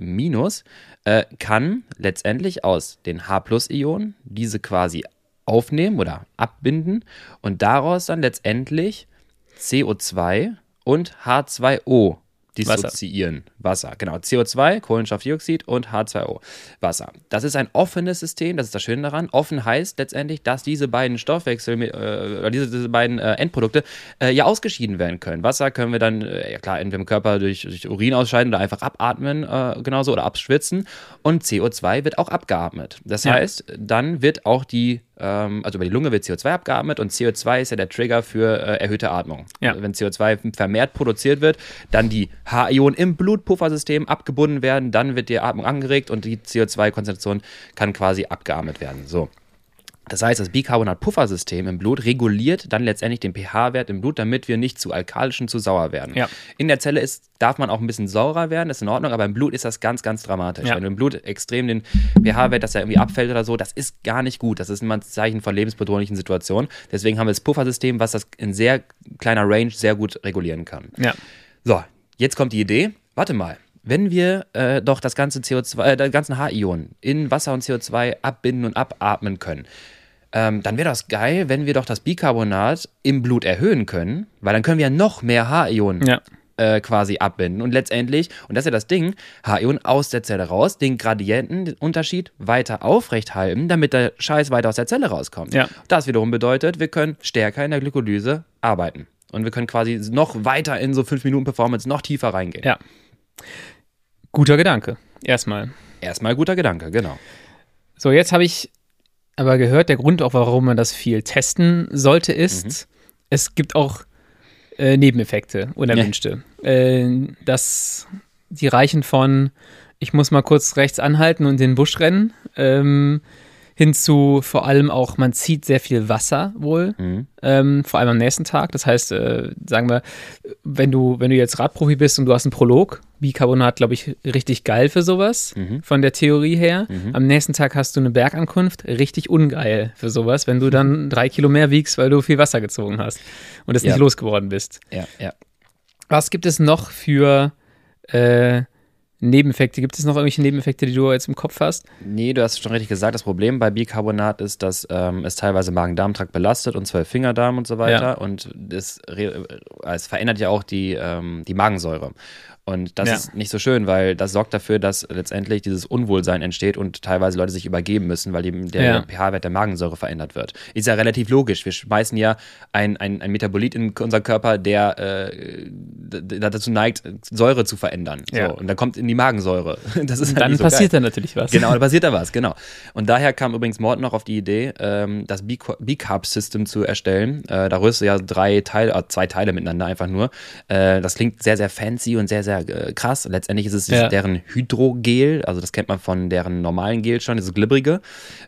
äh, kann letztendlich aus den H-Ionen diese quasi aufnehmen oder abbinden und daraus dann letztendlich CO2 und H2O dissoziieren. Wasser. Wasser, genau. CO2, Kohlenstoffdioxid und H2O, Wasser. Das ist ein offenes System, das ist das Schöne daran. Offen heißt letztendlich, dass diese beiden Stoffwechsel, äh, diese, diese beiden äh, Endprodukte äh, ja ausgeschieden werden können. Wasser können wir dann, äh, ja klar, entweder im Körper durch, durch Urin ausscheiden oder einfach abatmen, äh, genauso, oder abschwitzen. Und CO2 wird auch abgeatmet. Das ja. heißt, dann wird auch die ähm, also über die Lunge wird CO2 abgeatmet und CO2 ist ja der Trigger für äh, erhöhte Atmung. Ja. Wenn CO2 vermehrt produziert wird, dann die H-Ionen im Blutpuffersystem abgebunden werden, dann wird die Atmung angeregt und die CO2-Konzentration kann quasi abgeatmet werden. So. Das heißt, das Bicarbonat-Puffersystem im Blut reguliert dann letztendlich den pH-Wert im Blut, damit wir nicht zu alkalisch und zu sauer werden. Ja. In der Zelle ist, darf man auch ein bisschen saurer werden, ist in Ordnung, aber im Blut ist das ganz, ganz dramatisch. Ja. Wenn du im Blut extrem den pH-Wert, dass er irgendwie abfällt oder so, das ist gar nicht gut. Das ist immer ein Zeichen von lebensbedrohlichen Situationen. Deswegen haben wir das Puffersystem, was das in sehr kleiner Range sehr gut regulieren kann. Ja. So, jetzt kommt die Idee. Warte mal wenn wir äh, doch das ganze CO2, äh, die ganzen H-Ionen in Wasser und CO2 abbinden und abatmen können, ähm, dann wäre das geil, wenn wir doch das Bicarbonat im Blut erhöhen können, weil dann können wir ja noch mehr H-Ionen ja. äh, quasi abbinden. Und letztendlich, und das ist ja das Ding, H-Ionen aus der Zelle raus, den Gradientenunterschied weiter aufrecht halten, damit der Scheiß weiter aus der Zelle rauskommt. Ja. Das wiederum bedeutet, wir können stärker in der Glykolyse arbeiten. Und wir können quasi noch weiter in so 5 Minuten Performance noch tiefer reingehen.
Ja. Guter Gedanke. Erstmal.
Erstmal guter Gedanke, genau.
So, jetzt habe ich aber gehört, der Grund auch, warum man das viel testen sollte, ist, mhm. es gibt auch äh, Nebeneffekte, unerwünschte. Ja. Äh, das, die reichen von, ich muss mal kurz rechts anhalten und in den Busch rennen, ähm, hinzu vor allem auch, man zieht sehr viel Wasser wohl, mhm. ähm, vor allem am nächsten Tag. Das heißt, äh, sagen wir, wenn du, wenn du jetzt Radprofi bist und du hast einen Prolog, Bicarbonat, glaube ich, richtig geil für sowas, mhm. von der Theorie her. Mhm. Am nächsten Tag hast du eine Bergankunft, richtig ungeil für sowas, wenn du dann drei Kilo mehr wiegst, weil du viel Wasser gezogen hast und es ja. nicht losgeworden bist. Ja, ja. Was gibt es noch für äh, Nebeneffekte. Gibt es noch irgendwelche Nebeneffekte, die du jetzt im Kopf hast?
Nee, du hast schon richtig gesagt. Das Problem bei Bicarbonat ist, dass ähm, es teilweise Magen-Darm-Trakt belastet und Zwölffingerdarm und so weiter. Ja. Und es, es, verändert ja auch die, ähm, die Magensäure. Und das ja. ist nicht so schön, weil das sorgt dafür, dass letztendlich dieses Unwohlsein entsteht und teilweise Leute sich übergeben müssen, weil eben der ja. pH-Wert der Magensäure verändert wird. Ist ja relativ logisch. Wir schmeißen ja ein, ein, ein Metabolit in unseren Körper, der äh, dazu neigt, Säure zu verändern. So. Und dann kommt in die Magensäure.
Das ist halt dann so passiert da natürlich was.
Genau, dann passiert da was, genau. Und daher kam übrigens Morton noch auf die Idee, ähm, das B-Carb-System zu erstellen. Äh, da rührst du ja drei Teile, äh, zwei Teile miteinander einfach nur. Äh, das klingt sehr, sehr fancy und sehr, sehr äh, krass. Letztendlich ist es ja. deren Hydrogel, also das kennt man von deren normalen Gel schon, diese glibbrige.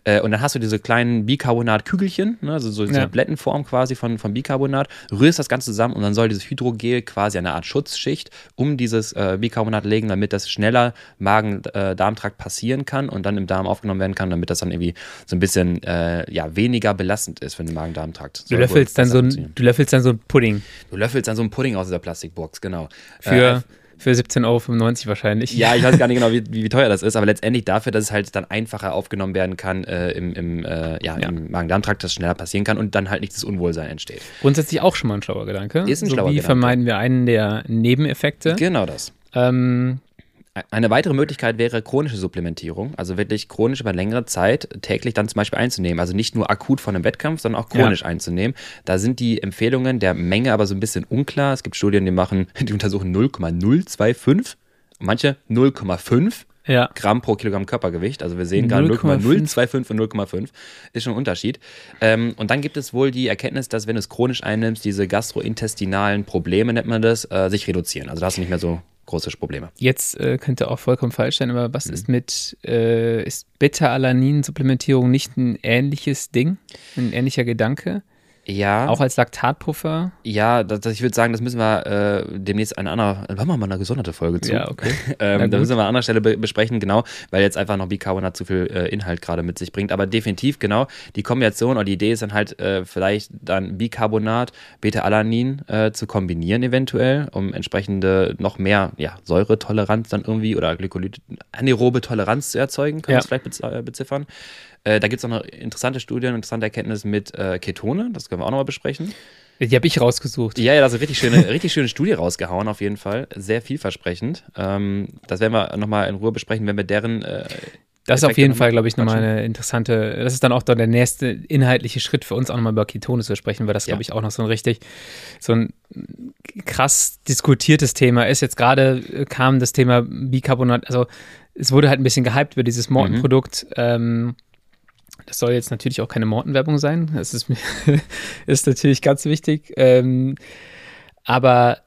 Äh, und dann hast du diese kleinen Bicarbonat-Kügelchen, ne, also so diese ja. Blättenform quasi von, von Bicarbonat, rührst das Ganze zusammen und dann soll dieses Hydrogel quasi eine Art Schutzschicht um dieses äh, Bicarbonat legen, damit das schneller Magen-Darmtrakt äh, passieren kann und dann im Darm aufgenommen werden kann, damit das dann irgendwie so ein bisschen äh, ja, weniger belastend ist für den Magen-Darmtrakt.
Du löffelst, dann so ein, du löffelst dann so ein Pudding.
Du löffelst dann so ein Pudding aus dieser Plastikbox, genau.
Für äh, für 17,95 Euro wahrscheinlich.
Ja, ich weiß gar nicht genau, wie, wie, teuer das ist, aber letztendlich dafür, dass es halt dann einfacher aufgenommen werden kann äh, im, im, äh, ja, ja. im Magen-Darm-Trakt, dass schneller passieren kann und dann halt nicht das Unwohlsein entsteht.
Grundsätzlich auch schon mal ein schlauer Gedanke.
Ist ein
so
schlauer
wie
Gedanke.
vermeiden wir einen der Nebeneffekte.
Genau das. Ähm, eine weitere Möglichkeit wäre chronische Supplementierung, also wirklich chronisch über längere Zeit täglich dann zum Beispiel einzunehmen. Also nicht nur akut von einem Wettkampf, sondern auch chronisch ja. einzunehmen. Da sind die Empfehlungen der Menge aber so ein bisschen unklar. Es gibt Studien, die machen, die untersuchen 0,025 manche 0,5 ja. Gramm pro Kilogramm Körpergewicht. Also wir sehen gerade 0,025 und 0,5 ist schon ein Unterschied. Ähm, und dann gibt es wohl die Erkenntnis, dass wenn du es chronisch einnimmst, diese gastrointestinalen Probleme, nennt man das, äh, sich reduzieren. Also da hast du nicht mehr so große Probleme.
Jetzt äh, könnte auch vollkommen falsch sein, aber was mhm. ist mit, äh, ist Beta-Alanin-Supplementierung nicht ein ähnliches Ding, ein ähnlicher Gedanke?
Ja.
Auch als Laktatpuffer?
Ja, das, ich würde sagen, das müssen wir äh, demnächst eine andere, da machen wir mal eine gesonderte Folge zu.
Ja, okay.
ähm, da müssen wir an anderer Stelle be besprechen, genau, weil jetzt einfach noch Bicarbonat zu viel äh, Inhalt gerade mit sich bringt. Aber definitiv, genau, die Kombination oder die Idee ist dann halt äh, vielleicht dann Bicarbonat, Beta-Alanin äh, zu kombinieren eventuell, um entsprechende noch mehr ja, Säuretoleranz dann irgendwie oder Glykolyt, anaerobe Toleranz zu erzeugen, kann man ja. es vielleicht äh, beziffern. Äh, da gibt es auch noch interessante Studien, interessante Erkenntnisse mit äh, Ketone, das können wir auch nochmal besprechen.
Die habe ich rausgesucht.
Ja, ja, da ist eine richtig schöne, richtig schöne Studie rausgehauen, auf jeden Fall. Sehr vielversprechend. Ähm, das werden wir nochmal in Ruhe besprechen, wenn wir deren. Äh,
das ist auf jeden Fall, glaube ich, nochmal eine interessante. Das ist dann auch dann der nächste inhaltliche Schritt für uns, auch nochmal über Ketone zu sprechen, weil das, ja. glaube ich, auch noch so ein richtig, so ein krass diskutiertes Thema ist. Jetzt gerade äh, kam das Thema Bicarbonat, also es wurde halt ein bisschen gehypt über dieses Morton-Produkt. Mhm. Ähm, das soll jetzt natürlich auch keine Morten-Werbung sein. Das ist, ist natürlich ganz wichtig. Ähm, aber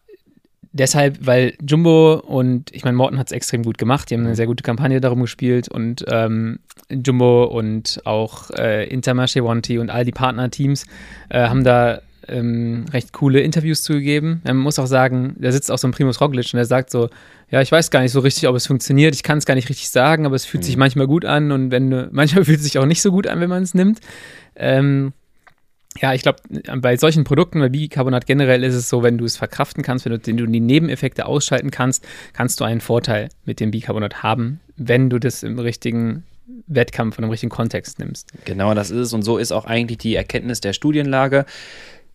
deshalb, weil Jumbo und ich meine, Morten hat es extrem gut gemacht. Die haben eine sehr gute Kampagne darum gespielt und ähm, Jumbo und auch äh, Intermarché Wanty und all die Partnerteams äh, haben da ähm, recht coole Interviews zugegeben. Man muss auch sagen, da sitzt auch so ein Primus Roglic und der sagt so, ja, ich weiß gar nicht so richtig, ob es funktioniert. Ich kann es gar nicht richtig sagen, aber es fühlt mhm. sich manchmal gut an und wenn manchmal fühlt es sich auch nicht so gut an, wenn man es nimmt. Ähm, ja, ich glaube, bei solchen Produkten, bei Bicarbonat generell ist es so, wenn du es verkraften kannst, wenn du, wenn du die Nebeneffekte ausschalten kannst, kannst du einen Vorteil mit dem Bicarbonat haben, wenn du das im richtigen Wettkampf und im richtigen Kontext nimmst.
Genau, das ist es. Und so ist auch eigentlich die Erkenntnis der Studienlage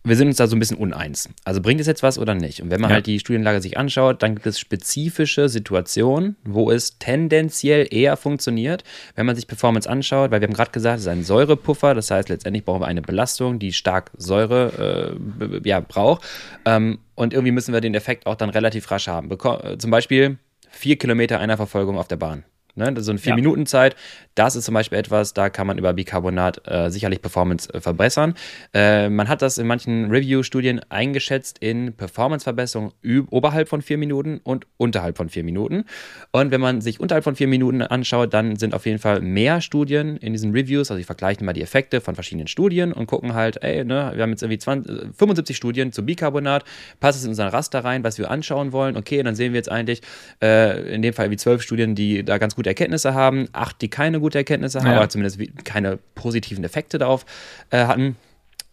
wir sind uns da so ein bisschen uneins. Also bringt es jetzt was oder nicht? Und wenn man ja. halt die Studienlage sich anschaut, dann gibt es spezifische Situationen, wo es tendenziell eher funktioniert, wenn man sich Performance anschaut, weil wir haben gerade gesagt, es ist ein Säurepuffer, das heißt letztendlich brauchen wir eine Belastung, die stark Säure äh, ja, braucht. Ähm, und irgendwie müssen wir den Effekt auch dann relativ rasch haben. Beko zum Beispiel vier Kilometer einer Verfolgung auf der Bahn. Ne? So eine 4-Minuten-Zeit, das ist zum Beispiel etwas, da kann man über Bicarbonat äh, sicherlich Performance äh, verbessern. Äh, man hat das in manchen Review-Studien eingeschätzt in Performance-Verbesserung oberhalb von 4 Minuten und unterhalb von 4 Minuten. Und wenn man sich unterhalb von 4 Minuten anschaut, dann sind auf jeden Fall mehr Studien in diesen Reviews, also die vergleichen mal die Effekte von verschiedenen Studien und gucken halt, ey, ne, wir haben jetzt irgendwie 20, 75 Studien zu Bicarbonat, passt es in unseren Raster rein, was wir anschauen wollen, okay, dann sehen wir jetzt eigentlich äh, in dem Fall wie 12 Studien, die da ganz gut gute Erkenntnisse haben, acht, die keine gute Erkenntnisse haben, ja. aber zumindest keine positiven Effekte darauf äh, hatten.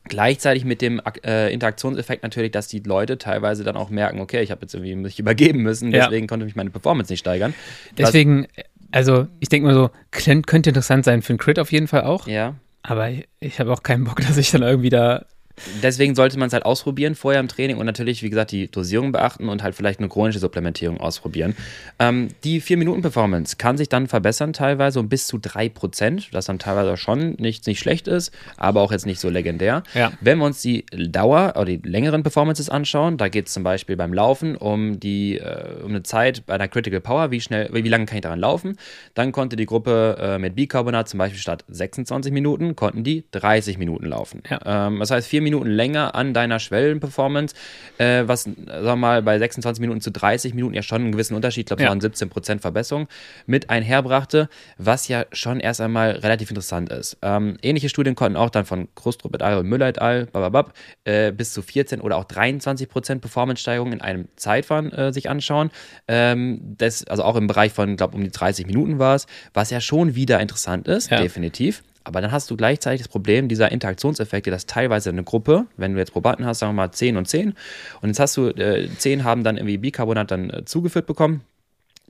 Gleichzeitig mit dem äh, Interaktionseffekt natürlich, dass die Leute teilweise dann auch merken, okay, ich habe jetzt irgendwie mich übergeben müssen, deswegen ja. konnte mich meine Performance nicht steigern.
Deswegen, also ich denke mal so, könnte interessant sein für einen Crit auf jeden Fall auch.
Ja.
Aber ich habe auch keinen Bock, dass ich dann irgendwie da
deswegen sollte man es halt ausprobieren vorher im Training und natürlich, wie gesagt, die Dosierung beachten und halt vielleicht eine chronische Supplementierung ausprobieren. Ähm, die 4-Minuten-Performance kann sich dann verbessern, teilweise um bis zu 3%, das dann teilweise schon nicht, nicht schlecht ist, aber auch jetzt nicht so legendär.
Ja.
Wenn wir uns die Dauer oder die längeren Performances anschauen, da geht es zum Beispiel beim Laufen um die äh, um eine Zeit bei einer Critical Power, wie schnell, wie lange kann ich daran laufen, dann konnte die Gruppe äh, mit Bicarbonat zum Beispiel statt 26 Minuten, konnten die 30 Minuten laufen.
Ja.
Ähm, das heißt, 4 Minuten länger an deiner Schwellenperformance, äh, was, sagen wir mal, bei 26 Minuten zu 30 Minuten ja schon einen gewissen Unterschied, ich glaube, es ja. waren 17% Verbesserung, mit einherbrachte, was ja schon erst einmal relativ interessant ist. Ähm, ähnliche Studien konnten auch dann von Krustrup et al. und Müller et al. Bababab, äh, bis zu 14 oder auch 23% Performance-Steigerung in einem Zeitfahren äh, sich anschauen. Ähm, das, also auch im Bereich von, glaube um die 30 Minuten war es, was ja schon wieder interessant ist, ja. definitiv. Aber dann hast du gleichzeitig das Problem dieser Interaktionseffekte, dass teilweise eine Gruppe, wenn du jetzt Probanden hast, sagen wir mal 10 und 10, und jetzt hast du, äh, 10 haben dann irgendwie Bicarbonat dann äh, zugeführt bekommen,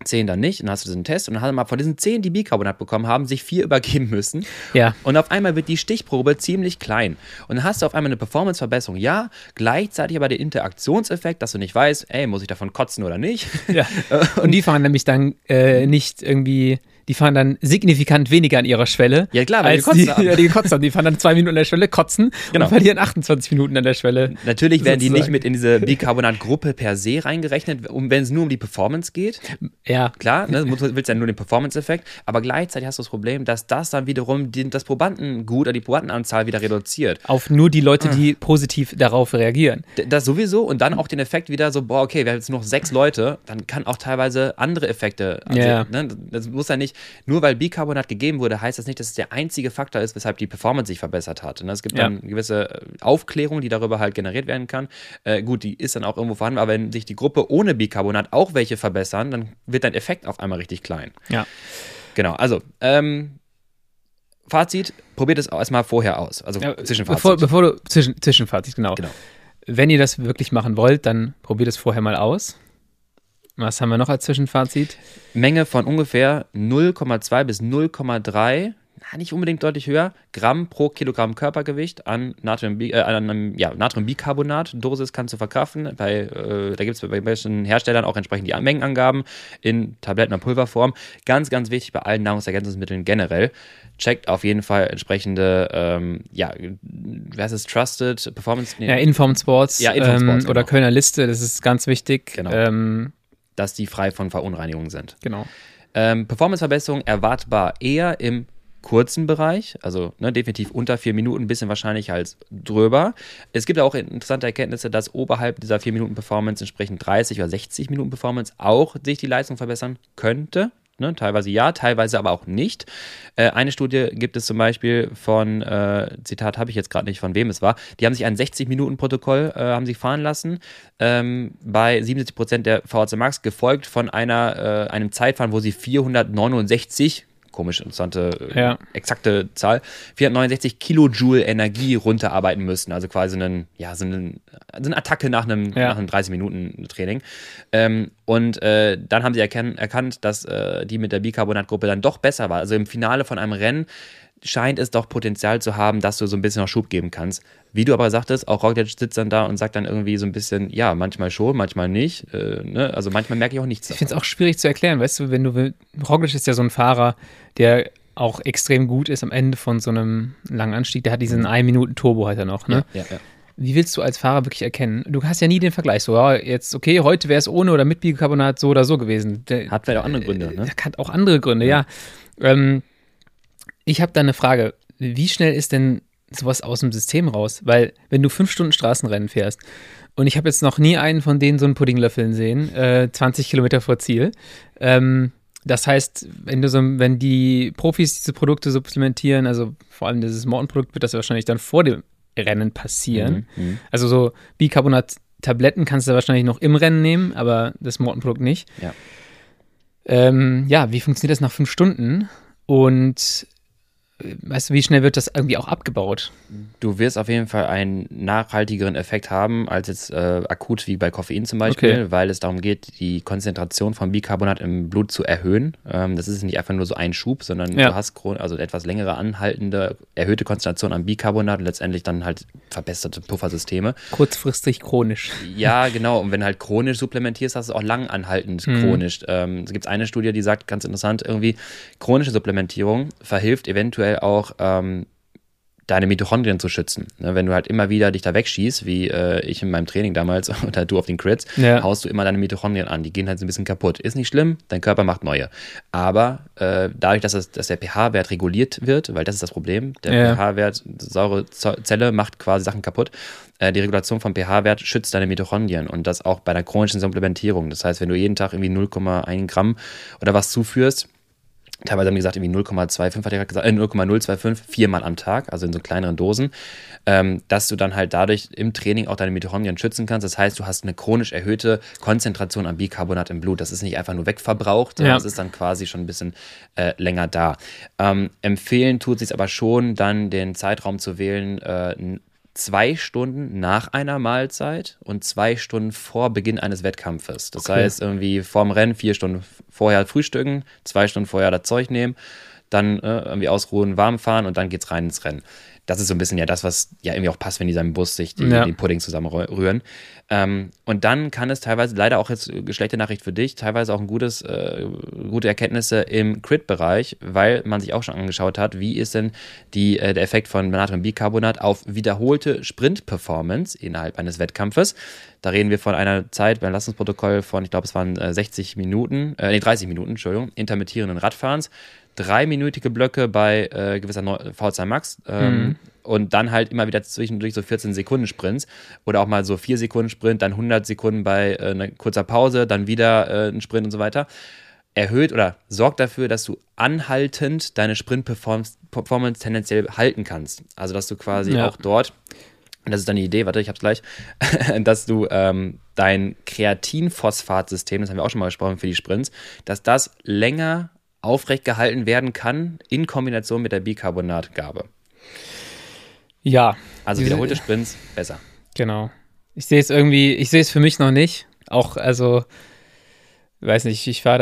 10 dann nicht, und dann hast du diesen Test und dann hast du mal von diesen 10, die Bicarbonat bekommen haben, sich vier übergeben müssen.
Ja.
Und auf einmal wird die Stichprobe ziemlich klein. Und dann hast du auf einmal eine Performanceverbesserung, ja, gleichzeitig aber der Interaktionseffekt, dass du nicht weißt, ey, muss ich davon kotzen oder nicht.
Ja. und die fahren nämlich dann äh, nicht irgendwie die fahren dann signifikant weniger an ihrer Schwelle.
Ja, klar,
weil als die, die, ja, die gekotzt haben. Die fahren dann zwei Minuten an der Schwelle, kotzen genau. und verlieren 28 Minuten an der Schwelle.
Natürlich werden die nicht mit in diese Bicarbonat-Gruppe per se reingerechnet, um, wenn es nur um die Performance geht.
Ja.
Klar, ne, du willst ja nur den Performance-Effekt, aber gleichzeitig hast du das Problem, dass das dann wiederum die, das Probandengut oder die Probandenanzahl wieder reduziert.
Auf nur die Leute, die positiv darauf reagieren.
Das sowieso und dann auch den Effekt wieder so, boah, okay, wir haben jetzt noch sechs Leute, dann kann auch teilweise andere Effekte,
also, ja.
ne, das muss ja nicht, Nur weil Bicarbonat gegeben wurde, heißt das nicht, dass es der einzige Faktor ist, weshalb die Performance sich verbessert hat. Und es gibt dann ja. gewisse äh, Aufklärung, die darüber halt generiert werden kann. Äh, gut, die ist dann auch irgendwo vorhanden, aber wenn sich die Gruppe ohne Bicarbonat auch welche verbessern, dann wird dein Effekt auf einmal richtig klein.
Ja.
Genau, also ähm, Fazit, probiert es erstmal vorher aus. Also ja,
Zwischenfazit. Bevor, bevor du, zwischen, Zwischenfazit, genau. genau. Wenn ihr das wirklich machen wollt, dann probiert es vorher mal aus. Was haben wir noch als Zwischenfazit?
Menge von ungefähr 0,2 bis 0,3 nicht unbedingt deutlich höher, Gramm pro Kilogramm Körpergewicht an Natrium, äh, an, ja, Natriumbicarbonat. Dosis kannst du verkraften. Bei, äh, da gibt es bei welchen Herstellern auch entsprechend die Mengenangaben in Tabletten- und Pulverform. Ganz, ganz wichtig bei allen Nahrungsergänzungsmitteln generell. Checkt auf jeden Fall entsprechende, ähm, ja, wer ist es, Trusted Performance?
Nee. Ja, Inform Sports, ja, Inform Sports ähm, genau. oder Kölner Liste, das ist ganz wichtig.
Genau. Ähm, dass die frei von Verunreinigungen sind.
Genau.
Ähm, Performanceverbesserung erwartbar eher im kurzen Bereich, also ne, definitiv unter vier Minuten, ein bisschen wahrscheinlich als drüber. Es gibt auch interessante Erkenntnisse, dass oberhalb dieser vier Minuten Performance entsprechend 30 oder 60 Minuten Performance auch sich die Leistung verbessern könnte. Ne, teilweise ja, teilweise aber auch nicht. Äh, eine Studie gibt es zum Beispiel von, äh, Zitat habe ich jetzt gerade nicht, von wem es war, die haben sich ein 60-Minuten-Protokoll äh, fahren lassen, ähm, bei 77 Prozent der VHC Max, gefolgt von einer, äh, einem Zeitfahren, wo sie 469 komisch interessante, ja. exakte Zahl, 469 Kilojoule Energie runterarbeiten müssen. Also quasi einen, ja, so, einen, so eine Attacke nach einem, ja. nach einem 30-Minuten-Training. Ähm, und äh, dann haben sie erkannt, dass äh, die mit der Bicarbonat-Gruppe dann doch besser war. Also im Finale von einem Rennen scheint es doch Potenzial zu haben, dass du so ein bisschen noch Schub geben kannst. Wie du aber sagtest, auch Roglic sitzt dann da und sagt dann irgendwie so ein bisschen, ja, manchmal schon, manchmal nicht. Äh, ne? Also manchmal merke ich auch nichts.
Ich finde es auch schwierig zu erklären, weißt du, wenn du, Roglic ist ja so ein Fahrer, der auch extrem gut ist am Ende von so einem langen Anstieg. Der hat diesen 1-Minuten-Turbo halt er noch, ne?
Ja, ja, ja.
Wie willst du als Fahrer wirklich erkennen? Du hast ja nie den Vergleich. So, ja, jetzt, okay, heute wäre es ohne oder mit Bicarbonat so oder so gewesen.
Der, hat vielleicht auch andere Gründe, ne?
Hat auch andere Gründe, ja. ja. Ähm, ich habe da eine Frage. Wie schnell ist denn sowas aus dem System raus? Weil, wenn du fünf Stunden Straßenrennen fährst und ich habe jetzt noch nie einen von denen so einen Puddinglöffeln sehen, äh, 20 Kilometer vor Ziel. Ähm, das heißt, wenn du so, wenn die Profis diese Produkte supplementieren, also vor allem dieses Mortenprodukt, wird das wahrscheinlich dann vor dem Rennen passieren. Mhm, mhm. also so Bicarbonat-Tabletten kannst du wahrscheinlich noch im Rennen nehmen, aber das Mortenprodukt nicht.
Ja.
Ähm, ja, wie funktioniert das nach fünf Stunden? Und weißt du, wie schnell wird das irgendwie auch abgebaut?
Du wirst auf jeden Fall einen nachhaltigeren Effekt haben als jetzt äh, akut wie bei Koffein zum Beispiel, okay. weil es darum geht, die Konzentration von Bicarbonat im Blut zu erhöhen. Ähm, das ist nicht einfach nur so ein Schub, sondern ja. du hast also etwas längere anhaltende, erhöhte Konzentration an Bicarbonat und letztendlich dann halt verbesserte Puffersysteme.
Kurzfristig chronisch.
Ja, genau. Und wenn halt chronisch supplementierst, hast du auch lang anhaltend mhm. chronisch. Ähm, es gibt eine Studie, die sagt, ganz interessant, irgendwie chronische Supplementierung verhilft eventuell eventuell auch ähm, deine Mitochondrien zu schützen. Ne, wenn du halt immer wieder dich da wegschießt, wie äh, ich in meinem Training damals oder du auf den Crits, ja. haust du immer deine Mitochondrien an. Die gehen halt so ein bisschen kaputt. Ist nicht schlimm, dein Körper macht neue. Aber äh, dadurch, dass, das, dass der pH-Wert reguliert wird, weil das ist das Problem, der ja. pH-Wert, saure Zelle macht quasi Sachen kaputt. Äh, die Regulation vom pH-Wert schützt deine Mitochondrien und das auch bei einer chronischen Supplementierung. Das heißt, wenn du jeden Tag irgendwie 0,1 Gramm oder was zuführst, Teilweise haben die gesagt, irgendwie 0,25, hat er gesagt, äh, 0,025, viermal am Tag, also in so kleineren Dosen, ähm, dass du dann halt dadurch im Training auch deine Mitochondrien schützen kannst. Das heißt, du hast eine chronisch erhöhte Konzentration an Bicarbonat im Blut. Das ist nicht einfach nur wegverbraucht, ja. das ist dann quasi schon ein bisschen äh, länger da. Ähm, empfehlen tut sich aber schon, dann den Zeitraum zu wählen, äh, zwei Stunden nach einer Mahlzeit und zwei Stunden vor Beginn eines Wettkampfes. Das okay. heißt, irgendwie vorm Rennen vier Stunden vorher frühstücken, zwei Stunden vorher das Zeug nehmen, dann äh, irgendwie ausruhen, warm fahren und dann geht's rein ins Rennen das ist so ein bisschen ja das, was ja irgendwie auch passt, wenn die seinem Bus sich die, ja. den Pudding zusammenrühren. Ähm, und dann kann es teilweise, leider auch jetzt schlechte Nachricht für dich, teilweise auch ein gutes, äh, gute Erkenntnisse im Crit-Bereich, weil man sich auch schon angeschaut hat, wie ist denn die, äh, der Effekt von Natriumbicarbonat auf wiederholte Sprint-Performance innerhalb eines Wettkampfes. Da reden wir von einer Zeit beim Leistungsprotokoll von, ich glaube, es waren äh, 60 Minuten, äh, nee, 30 Minuten, Entschuldigung, intermittierenden Radfahrens dreiminütige Blöcke bei äh, gewisser VZ Max ähm, mhm. und dann halt immer wieder zwischendurch so 14 Sekunden Sprints oder auch mal so 4 Sekunden Sprint, dann 100 Sekunden bei äh, einer kurzer Pause, dann wieder äh, ein Sprint und so weiter. erhöht oder sorgt dafür, dass du anhaltend deine Sprint-Performance tendenziell halten kannst. Also, dass du quasi ja. auch dort, das ist dann die Idee, warte, ich hab's gleich, dass du ähm, dein Kreatinphosphat-System, das haben wir auch schon mal gesprochen für die Sprints, dass das länger aufrecht gehalten werden kann in Kombination mit der Bicarbonatgabe.
Ja.
Also wiederholte Sprints besser.
Genau. Ich sehe es irgendwie, ich sehe es für mich noch nicht. Auch, also, weiß nicht, ich fahre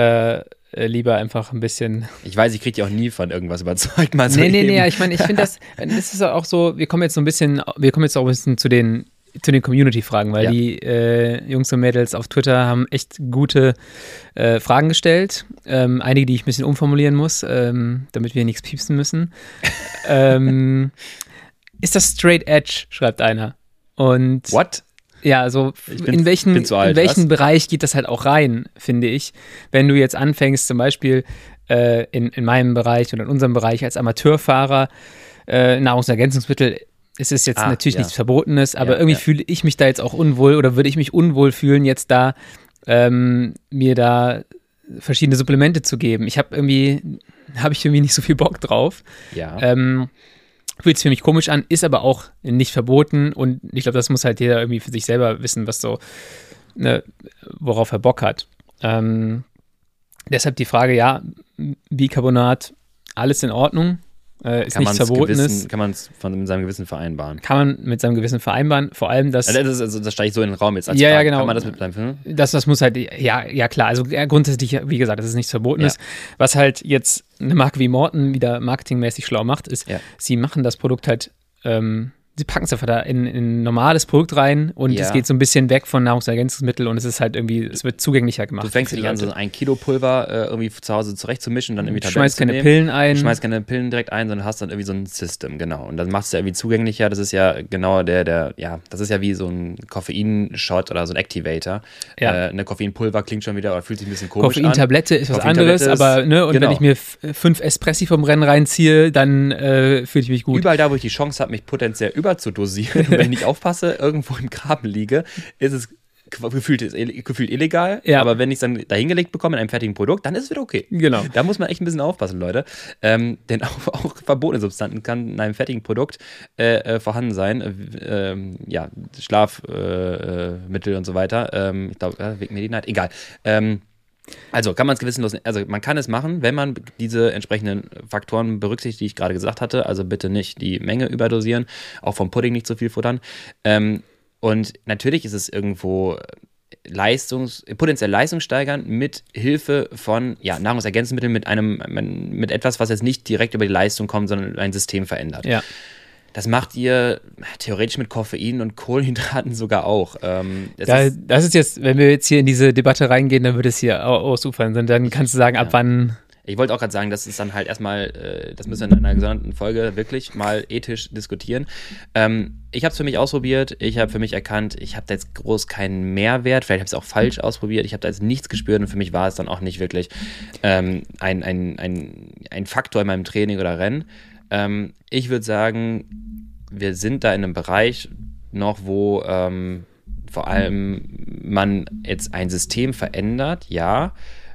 da äh, lieber einfach ein bisschen.
Ich weiß, ich kriege dich auch nie von irgendwas überzeugt, mal
so. Nee, nee, eben. nee, ich meine, ich finde das, das ist auch so, wir kommen jetzt so ein bisschen, wir kommen jetzt auch ein bisschen zu den zu den Community-Fragen, weil ja. die äh, Jungs und Mädels auf Twitter haben echt gute äh, Fragen gestellt. Ähm, einige, die ich ein bisschen umformulieren muss, ähm, damit wir nichts piepsen müssen. ähm, ist das Straight Edge, schreibt einer. Und
What?
Ja, also bin, in welchen, alt, in welchen Bereich geht das halt auch rein, finde ich. Wenn du jetzt anfängst, zum Beispiel äh, in, in meinem Bereich oder in unserem Bereich als Amateurfahrer äh, Nahrungsergänzungsmittel, es ist jetzt ah, natürlich ja. nichts Verbotenes, aber ja, irgendwie ja. fühle ich mich da jetzt auch unwohl oder würde ich mich unwohl fühlen, jetzt da ähm, mir da verschiedene Supplemente zu geben. Ich habe irgendwie, habe ich irgendwie nicht so viel Bock drauf.
Ja.
Ähm, Fühlt sich für mich komisch an, ist aber auch nicht verboten und ich glaube, das muss halt jeder irgendwie für sich selber wissen, was so, ne, worauf er Bock hat. Ähm, deshalb die Frage, ja, Bicarbonat, alles in Ordnung, äh, ist kann nichts Verbotenes.
Gewissen, kann man es mit seinem Gewissen vereinbaren?
Kann man mit seinem Gewissen vereinbaren, vor allem das.
Also das, also, das steige ich so in den Raum jetzt.
Als ja, Frage. ja, genau.
Kann man das mit
hm? das, das muss halt, ja, ja klar. Also grundsätzlich, wie gesagt, dass es nichts Verbotenes. Ja. Was halt jetzt eine Marke wie Morton wieder marketingmäßig schlau macht, ist, ja. sie machen das Produkt halt ähm, sie packen es einfach da in, in, ein normales Produkt rein und ja. es geht so ein bisschen weg von Nahrungsergänzungsmitteln und es ist halt irgendwie, es wird zugänglicher gemacht.
Du fängst nicht an, so ein Kilo Pulver äh, irgendwie zu Hause zurechtzumischen und dann irgendwie
Du schmeißt keine Pillen ein.
Du schmeißt keine Pillen direkt ein, sondern hast dann irgendwie so ein System, genau. Und dann machst du ja irgendwie zugänglicher. Das ist ja genau der, der, ja, das ist ja wie so ein Koffeinshot oder so ein Activator. Ja. Äh, eine Koffeinpulver klingt schon wieder, oder fühlt sich ein bisschen komisch
Koffeintablette an. ist was anderes, aber, ne, und genau. wenn ich mir fünf Espressi vom Rennen reinziehe, dann äh, fühle ich mich gut.
Überall da, wo ich die Chance habe, mich potenziell über überzudosieren. Wenn ich aufpasse, irgendwo im Graben liege, ist es gefühlt, gefühlt illegal. Ja. Aber wenn ich es dann dahingelegt bekomme in einem fertigen Produkt, dann ist es wieder okay.
Genau.
Da muss man echt ein bisschen aufpassen, Leute. Ähm, denn auch, auch, verbotene Substanzen kann in einem fertigen Produkt äh, äh, vorhanden sein. Äh, ähm, ja, Schlafmittel äh, und so weiter. Ähm, ich glaube, äh, wegen Medinite. Egal. Ähm, also kann man es gewissenlos, also man kann es machen, wenn man diese entsprechenden Faktoren berücksichtigt, die ich gerade gesagt hatte. Also bitte nicht die Menge überdosieren, auch vom Pudding nicht zu viel futtern. Ähm, und natürlich ist es irgendwo Leistungs, potenziell Leistung steigern mit Hilfe von ja, Nahrungsergänzungsmitteln, mit einem, mit etwas, was jetzt nicht direkt über die Leistung kommt, sondern ein System verändert.
Ja.
Das macht ihr theoretisch mit Koffein und Kohlenhydraten sogar auch. Ähm,
das, da, ist, das, ist, jetzt, wenn wir jetzt hier in diese Debatte reingehen, dann würde es hier ausufern. Dann kannst du sagen, ab wann.
Ich wollte auch gerade sagen, das ist dann halt erstmal, äh, das müssen wir in einer gesonderten Folge wirklich mal ethisch diskutieren. Ähm, ich habe es für mich ausprobiert, ich habe für mich erkannt, ich habe da jetzt groß keinen Mehrwert, vielleicht habe ich es auch falsch ausprobiert, ich habe da jetzt nichts gespürt und für mich war es dann auch nicht wirklich ähm, ein, ein, ein, ein Faktor in meinem Training oder Rennen. Ähm, ich würde sagen, wir sind da in einem Bereich noch, wo ähm, vor allem man jetzt ein System verändert, ja,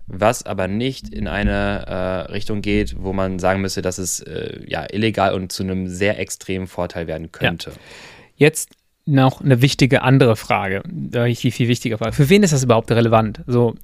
was aber nicht in eine äh, Richtung geht, wo man sagen müsste, dass es äh, ja illegal und zu einem sehr extremen Vorteil werden könnte. Ja.
Jetzt noch eine wichtige andere Frage, die viel wichtiger Frage. Für wen ist das überhaupt relevant? So,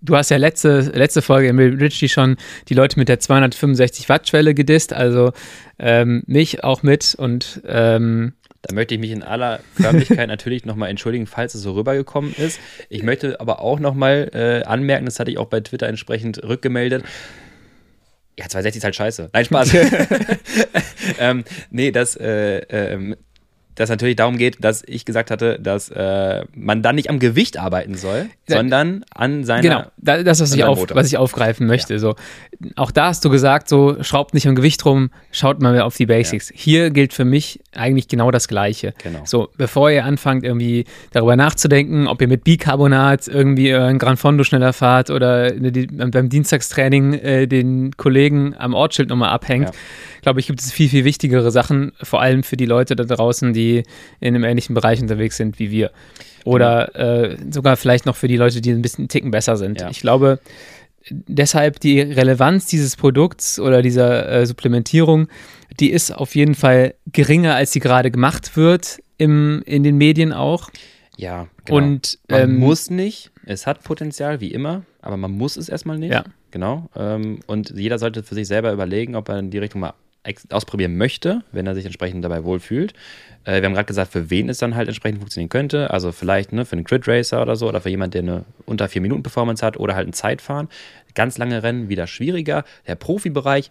du hast ja letzte, letzte Folge mit Richie schon die Leute mit der 265 Watt Schwelle gedisst, also ähm, mich auch mit und ähm,
da möchte ich mich in aller Förmlichkeit natürlich nochmal entschuldigen, falls es so rübergekommen ist. Ich möchte aber auch nochmal äh, anmerken, das hatte ich auch bei Twitter entsprechend rückgemeldet. Ja, 260 ist halt scheiße. Nein, Spaß. ähm, nee, das äh, äh, dass natürlich darum geht, dass ich gesagt hatte, dass äh, man dann nicht am Gewicht arbeiten soll, ja, sondern an seiner.
Genau, das, was, ich, auf, was ich aufgreifen möchte. Ja. So. Auch da hast du gesagt, so schraubt nicht am Gewicht rum, schaut mal auf die Basics. Ja. Hier gilt für mich eigentlich genau das Gleiche.
Genau.
So, bevor ihr anfangt, irgendwie darüber nachzudenken, ob ihr mit Bicarbonat irgendwie ein Gran Fondo schneller fahrt oder beim Dienstagstraining äh, den Kollegen am Ortsschild nochmal abhängt glaube ich, gibt es viel, viel wichtigere Sachen, vor allem für die Leute da draußen, die in einem ähnlichen Bereich unterwegs sind wie wir. Oder äh, sogar vielleicht noch für die Leute, die ein bisschen einen Ticken besser sind. Ja. Ich glaube, deshalb die Relevanz dieses Produkts oder dieser äh, Supplementierung, die ist auf jeden Fall geringer, als sie gerade gemacht wird im, in den Medien auch.
Ja, genau.
Und
man
ähm,
muss nicht. Es hat Potenzial, wie immer, aber man muss es erstmal nicht.
Ja.
Genau. Ähm, und jeder sollte für sich selber überlegen, ob er in die Richtung mal ausprobieren möchte, wenn er sich entsprechend dabei wohlfühlt. Äh, wir haben gerade gesagt, für wen es dann halt entsprechend funktionieren könnte. Also vielleicht ne, für einen Crit Racer oder so oder für jemanden, der eine unter 4 Minuten Performance hat oder halt ein Zeitfahren. Ganz lange Rennen wieder schwieriger. Der Profibereich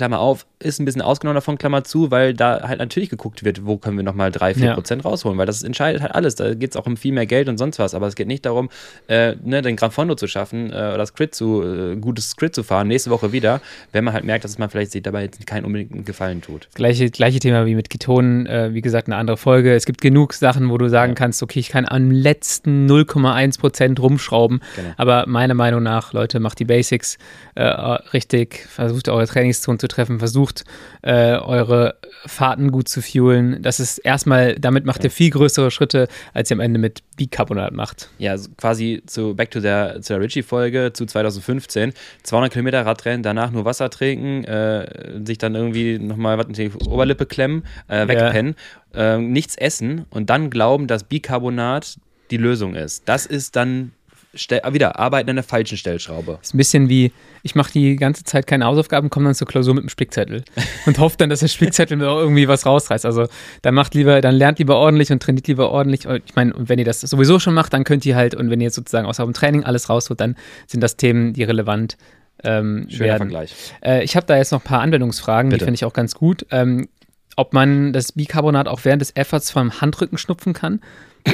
Klammer auf, ist ein bisschen ausgenommen davon, Klammer zu, weil da halt natürlich geguckt wird, wo können wir nochmal 3, 4 Prozent ja. rausholen, weil das entscheidet halt alles. Da geht es auch um viel mehr Geld und sonst was, aber es geht nicht darum, äh, ne, den Gran Fondo zu schaffen äh, oder das Crit zu, äh, gutes Crit zu fahren, nächste Woche wieder, wenn man halt merkt, dass man vielleicht sich dabei jetzt keinen unbedingten Gefallen tut.
Gleiche, gleiche Thema wie mit Ketonen, äh, wie gesagt, eine andere Folge. Es gibt genug Sachen, wo du sagen ja. kannst, okay, ich kann am letzten 0,1 Prozent rumschrauben, genau. aber meiner Meinung nach, Leute, macht die Basics äh, richtig, versucht eure Trainingszone zu treffen, versucht äh, eure Fahrten gut zu fuelen. Das ist erstmal, damit macht ihr viel größere Schritte, als ihr am Ende mit Bicarbonat macht.
Ja, quasi zu Back to der, zu der Ritchie-Folge zu 2015. 200 Kilometer Radrennen, danach nur Wasser trinken, äh, sich dann irgendwie nochmal was in die Oberlippe klemmen, äh, wegpennen, ja. äh, nichts essen und dann glauben, dass Bicarbonat die Lösung ist. Das ist dann wieder arbeiten an der falschen Stellschraube.
Ist ein bisschen wie, ich mache die ganze Zeit keine Hausaufgaben, komme dann zur Klausur mit einem Spickzettel und hoffe dann, dass der Spickzettel mir auch irgendwie was rausreißt. Also dann macht lieber, dann lernt lieber ordentlich und trainiert lieber ordentlich. Ich meine, und wenn ihr das sowieso schon macht, dann könnt ihr halt, und wenn ihr jetzt sozusagen aus eurem Training alles rausholt, dann sind das Themen, die relevant ähm, Schöner werden.
Vergleich.
Äh, ich habe da jetzt noch ein paar Anwendungsfragen, Bitte. die finde ich auch ganz gut. Ähm, ob man das Bicarbonat auch während des Efforts vom Handrücken schnupfen kann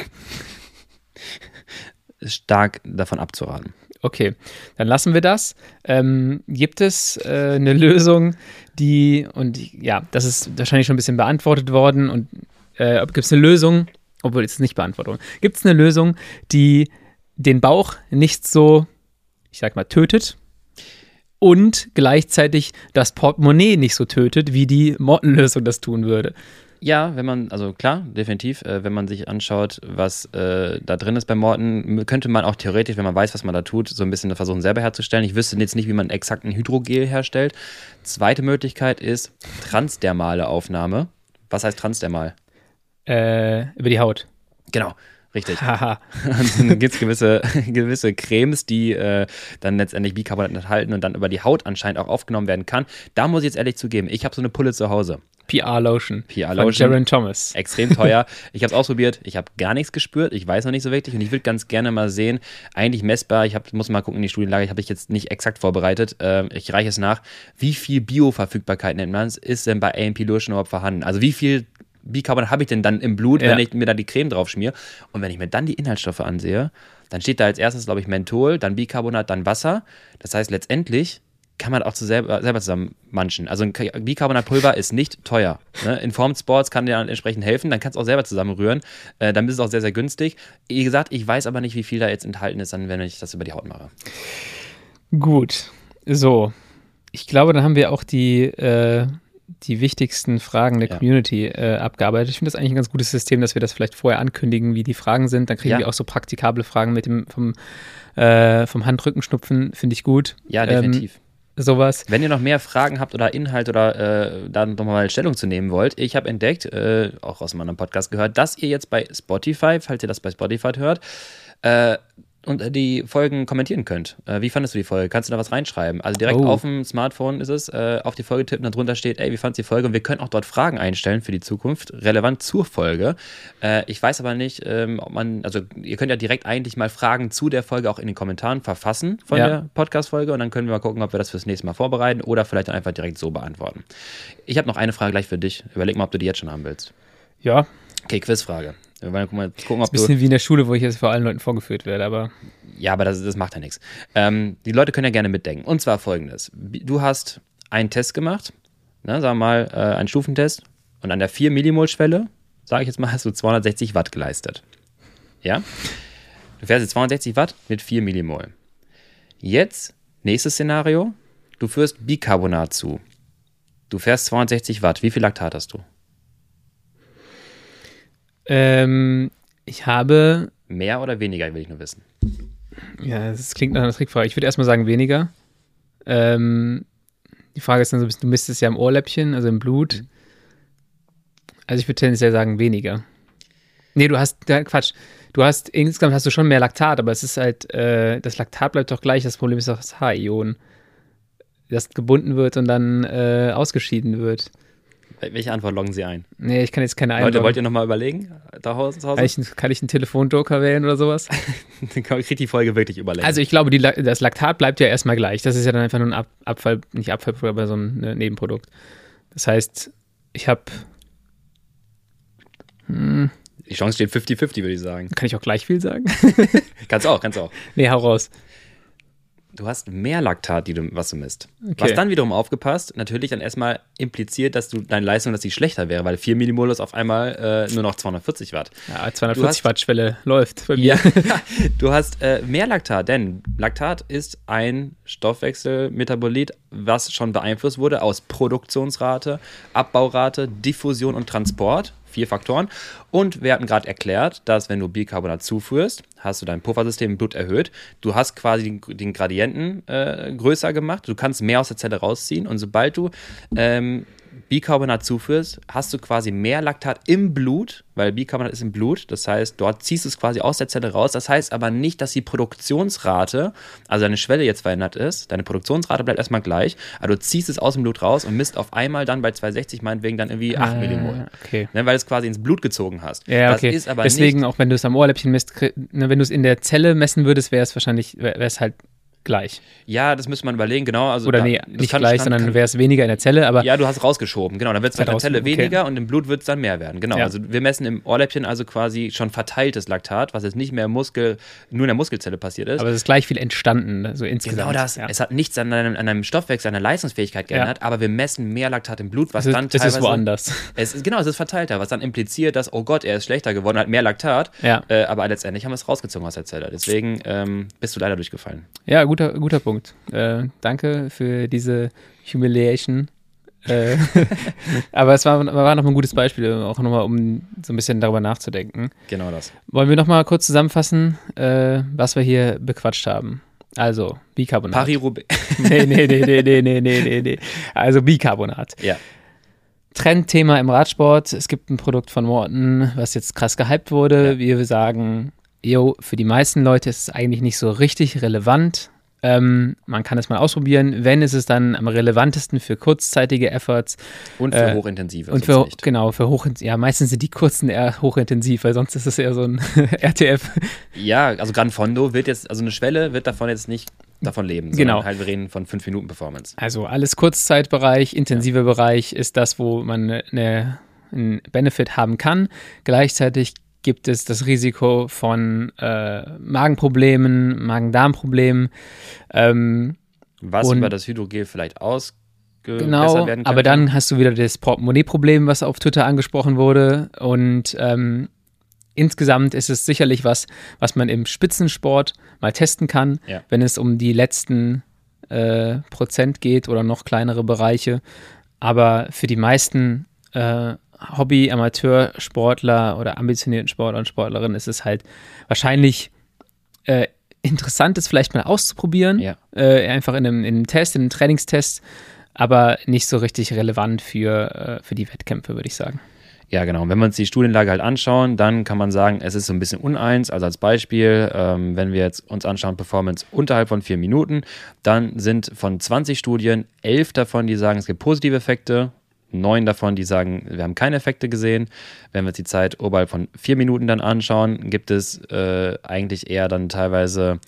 stark davon abzuraten.
Okay, dann lassen wir das. Ähm, gibt es äh, eine Lösung, die, und ja, das ist wahrscheinlich schon ein bisschen beantwortet worden, und äh, gibt es eine Lösung, obwohl es nicht beantwortet gibt es eine Lösung, die den Bauch nicht so, ich sag mal, tötet und gleichzeitig das Portemonnaie nicht so tötet, wie die Mortenlösung das tun würde?
Ja, wenn man, also klar, definitiv, äh, wenn man sich anschaut, was äh, da drin ist bei Morten, könnte man auch theoretisch, wenn man weiß, was man da tut, so ein bisschen versuchen selber herzustellen. Ich wüsste jetzt nicht, wie man exakt ein Hydrogel herstellt. Zweite Möglichkeit ist transdermale Aufnahme. Was heißt transdermal?
Äh, über die Haut.
Genau. Richtig. Haha. dann gibt es gewisse, gewisse Cremes, die äh, dann letztendlich Bicarbonat enthalten und dann über die Haut anscheinend auch aufgenommen werden kann. Da muss ich jetzt ehrlich zugeben, ich habe so eine Pulle zu Hause.
PR-Lotion.
PR-Lotion.
Jaron Thomas.
Extrem teuer. ich habe es ausprobiert. Ich habe gar nichts gespürt. Ich weiß noch nicht so wirklich. Und ich würde ganz gerne mal sehen, eigentlich messbar, ich hab, muss mal gucken in die Studienlage, ich habe ich jetzt nicht exakt vorbereitet. Äh, ich reiche es nach. Wie viel Bioverfügbarkeit nennt man es, ist denn bei AMP Lotion überhaupt vorhanden? Also wie viel Bicarbonat habe ich denn dann im Blut, ja. wenn ich mir da die Creme drauf schmier? Und wenn ich mir dann die Inhaltsstoffe ansehe, dann steht da als erstes, glaube ich, Menthol, dann Bicarbonat, dann Wasser. Das heißt, letztendlich kann man auch zu selber, selber zusammen manchen. Also ein Bicarbonatpulver ist nicht teuer. Ne? Informed Sports kann dir dann entsprechend helfen, dann kannst du auch selber zusammenrühren. Äh, dann ist es auch sehr, sehr günstig. Wie gesagt, ich weiß aber nicht, wie viel da jetzt enthalten ist, dann, wenn ich das über die Haut mache.
Gut, so. Ich glaube, dann haben wir auch die, äh, die wichtigsten Fragen der ja. Community äh, abgearbeitet. Ich finde das eigentlich ein ganz gutes System, dass wir das vielleicht vorher ankündigen, wie die Fragen sind. Dann kriegen ja. wir auch so praktikable Fragen mit dem vom, äh, vom Handrückenschnupfen, finde ich gut.
Ja, definitiv. Ähm,
sowas.
Wenn ihr noch mehr Fragen habt oder Inhalt oder äh, da nochmal Stellung zu nehmen wollt, ich habe entdeckt, äh, auch aus meinem Podcast gehört, dass ihr jetzt bei Spotify, falls ihr das bei Spotify hört, äh, und äh, die Folgen kommentieren könnt. Äh, wie fandest du die Folge? Kannst du da was reinschreiben? Also direkt oh. auf dem Smartphone ist es, äh, auf die Folge tippen, darunter steht, ey, wie fandest du die Folge? Und wir können auch dort Fragen einstellen für die Zukunft, relevant zur Folge. Ich weiß aber nicht, ähm, ob man, also ihr könnt ja direkt eigentlich mal Fragen zu der Folge auch in den Kommentaren verfassen von ja. der Podcast-Folge und dann können wir mal gucken, ob wir das fürs nächste Mal vorbereiten oder vielleicht dann einfach direkt so beantworten. Ich habe noch eine Frage gleich für dich. Überleg mal, ob du die jetzt schon haben willst.
Ja.
Okay, Quizfrage. Wir wollen gucken,
gucken ob das ist ein bisschen wie in der Schule, wo ich jetzt vor allen Leuten vorgeführt werde, aber.
Ja, aber das, das macht ja nichts. Ähm, die Leute können ja gerne mitdenken. Und zwar folgendes: Du hast einen Test gemacht, ne, sagen wir mal, äh, einen Stufentest, und an der 4 Millimol-Schwelle, sage ich jetzt mal, hast du 260 Watt geleistet. Ja? Du fährst jetzt 260 Watt mit 4 Millimol. Jetzt, nächstes Szenario, du führst Bicarbonat zu. Du fährst 260 Watt. Wie viel Laktat hast du?
Ähm, ich habe.
Mehr oder weniger, will ich nur wissen.
Ja, das klingt nach einer Trickfrage. Ich würde erstmal sagen weniger. Ähm, die Frage ist dann so, du misst es ja im Ohrläppchen, also im Blut. Mhm. Also ich würde tendenziell sagen weniger. Nee, du hast, Quatsch, du hast, insgesamt hast du schon mehr Laktat, aber es ist halt, äh, das Laktat bleibt doch gleich, das Problem ist doch das H-Ion, das gebunden wird und dann äh, ausgeschieden wird.
Welche Antwort loggen Sie ein?
Nee, ich kann jetzt keine
Leute, wollt ihr nochmal überlegen? Da
Hause? Kann ich, kann ich einen Telefonjoker wählen oder sowas?
dann kriegt die Folge wirklich überlegen.
Also ich glaube, die, das Laktat bleibt ja erstmal gleich. Das ist ja dann einfach nur ein Ab Abfall, nicht Abfall, aber so ein ne, Nebenprodukt. Das heißt, ich habe
hm, die Chance steht 50-50, würde ich sagen.
Kann ich auch gleich viel sagen?
kannst auch, kannst auch.
Nee, hau raus
du hast mehr Laktat, die du, was du misst. Okay. Was dann wiederum aufgepasst, natürlich dann erstmal impliziert, dass du deine Leistung, dass sie schlechter wäre, weil 4 Millimol ist auf einmal äh, nur noch 240 Watt.
Ja, 240 Watt Schwelle läuft
bei mir. Ja, du hast äh, mehr Laktat, denn Laktat ist ein Stoffwechselmetabolit, was schon beeinflusst wurde aus Produktionsrate, Abbaurate, Diffusion und Transport vier Faktoren. Und wir hatten gerade erklärt, dass wenn du Bicarbonat zuführst, hast du dein Puffersystem im Blut erhöht. Du hast quasi den, Gradienten äh, größer gemacht. Du kannst mehr aus der Zelle rausziehen. Und sobald du ähm, Bicarbonat zuführst, hast du quasi mehr Laktat im Blut, weil Bicarbonat ist im Blut. Das heißt, dort ziehst du es quasi aus der Zelle raus. Das heißt aber nicht, dass die Produktionsrate, also deine Schwelle jetzt verändert ist. Deine Produktionsrate bleibt erstmal gleich, aber du ziehst es aus dem Blut raus und misst auf einmal dann bei 260 meinetwegen dann irgendwie 8 ah, Millimol. Okay. Ne, weil du es quasi ins Blut gezogen hast.
Ja, okay. Deswegen, auch wenn du es am Ohrläppchen misst, ne, wenn du es in der Zelle messen würdest, wäre es wahrscheinlich, wäre es halt gleich.
Ja, das müsste man überlegen, genau. Also
Oder da, nee, nicht kann, gleich, kann, sondern wäre es weniger in der Zelle, aber.
Ja, du hast rausgeschoben, genau. Dann wird es in der Zelle okay. weniger und im Blut wird es dann mehr werden. Genau. Ja. Also wir messen im Ohrläppchen also quasi schon verteiltes Laktat, was jetzt nicht mehr im Muskel, nur in der Muskelzelle passiert ist.
Aber es ist gleich viel entstanden, so insgesamt.
Genau das. Ja. Es hat nichts an einem, an einem Stoffwechsel, an der Leistungsfähigkeit geändert, ja. aber wir messen mehr Laktat im Blut, was
es ist,
dann
teilweise. Es ist woanders.
Es ist, genau, es ist verteilter, was dann impliziert, dass, oh Gott, er ist schlechter geworden, hat mehr Laktat. Ja. Äh, aber letztendlich haben wir es rausgezogen aus der Zelle. Deswegen ähm, bist du leider durchgefallen.
Ja, guter, guter Punkt. Äh, danke für diese Humiliation. Äh, aber es war, war nochmal ein gutes Beispiel, auch nochmal, um so ein bisschen darüber nachzudenken.
Genau das.
Wollen wir nochmal kurz zusammenfassen, äh, was wir hier bequatscht haben? Also, Bicarbonat.
Paris-Roubaix.
nee, nee, nee, nee, nee, nee, nee, nee. Also, Bicarbonat.
Ja.
Trendthema im Radsport. Es gibt ein Produkt von Morton, was jetzt krass gehypt wurde. Ja. Wir sagen, yo, für die meisten Leute ist es eigentlich nicht so richtig relevant. Ähm, man kann es mal ausprobieren. Wenn ist es dann am relevantesten für kurzzeitige Efforts.
Und für äh, hochintensive.
Und für, genau, für hochintensive. Ja, meistens sind die kurzen eher hochintensiv, weil sonst ist es eher so ein RTF.
Ja, also Gran Fondo wird jetzt, also eine Schwelle wird davon jetzt nicht davon leben.
Genau.
Halt wir reden von 5 Minuten Performance.
Also alles Kurzzeitbereich, intensiver ja. Bereich ist das, wo man eine, einen Benefit haben kann. Gleichzeitig gibt es das Risiko von äh, Magenproblemen, Magen-Darm-Problemen. Ähm,
was über das Hydrogel vielleicht aus
genau. Aber dann hast du wieder das Portemonnaie-Problem, was auf Twitter angesprochen wurde. Und ähm, insgesamt ist es sicherlich was, was man im Spitzensport mal testen kann, ja. wenn es um die letzten äh, Prozent geht oder noch kleinere Bereiche. Aber für die meisten äh, Hobby, Amateursportler oder ambitionierten Sportler und Sportlerinnen ist es halt wahrscheinlich äh, interessant, es vielleicht mal auszuprobieren. Ja. Äh, einfach in einem, in einem Test, in einem Trainingstest, aber nicht so richtig relevant für, äh, für die Wettkämpfe, würde ich sagen.
Ja, genau. Wenn wir uns die Studienlage halt anschauen, dann kann man sagen, es ist so ein bisschen uneins. Also als Beispiel, ähm, wenn wir jetzt uns anschauen, Performance unterhalb von vier Minuten, dann sind von 20 Studien elf davon, die sagen, es gibt positive Effekte neun davon, die sagen, wir haben keine Effekte gesehen. Wenn wir uns die Zeit oberhalb von vier Minuten dann anschauen, gibt es äh, eigentlich eher dann teilweise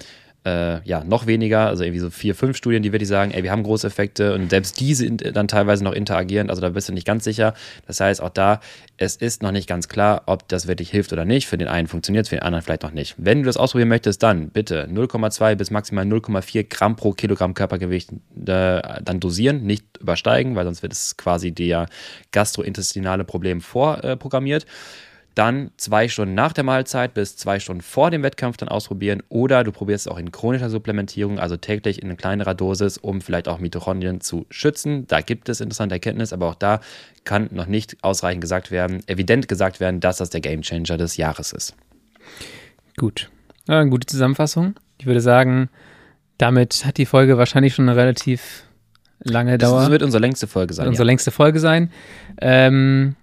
äh, ja, noch weniger, also irgendwie so vier, fünf Studien, die wirklich sagen, ey, wir haben große Effekte und selbst diese dann teilweise noch interagierend, also da bist du nicht ganz sicher. Das heißt, auch da, es ist noch nicht ganz klar, ob das wirklich hilft oder nicht. Für den einen funktioniert es, für den anderen vielleicht noch nicht. Wenn du das ausprobieren möchtest, dann bitte 0,2 bis maximal 0,4 Gramm pro Kilogramm Körpergewicht äh, dann dosieren, nicht übersteigen, weil sonst wird es quasi der gastrointestinale Problem vorprogrammiert. Äh, dann zwei Stunden nach der Mahlzeit bis zwei Stunden vor dem Wettkampf dann ausprobieren oder du probierst es auch in chronischer Supplementierung, also täglich in kleinerer Dosis, um vielleicht auch Mitochondrien zu schützen. Da gibt es interessante Erkenntnisse, aber auch da kann noch nicht ausreichend gesagt werden, evident gesagt werden, dass das der Gamechanger des Jahres ist.
Gut. Ja, eine gute Zusammenfassung. Ich würde sagen, damit hat die Folge wahrscheinlich schon eine relativ lange Dauer.
Das wird unsere längste Folge sein.
Unsere ja. längste Folge sein. Ähm,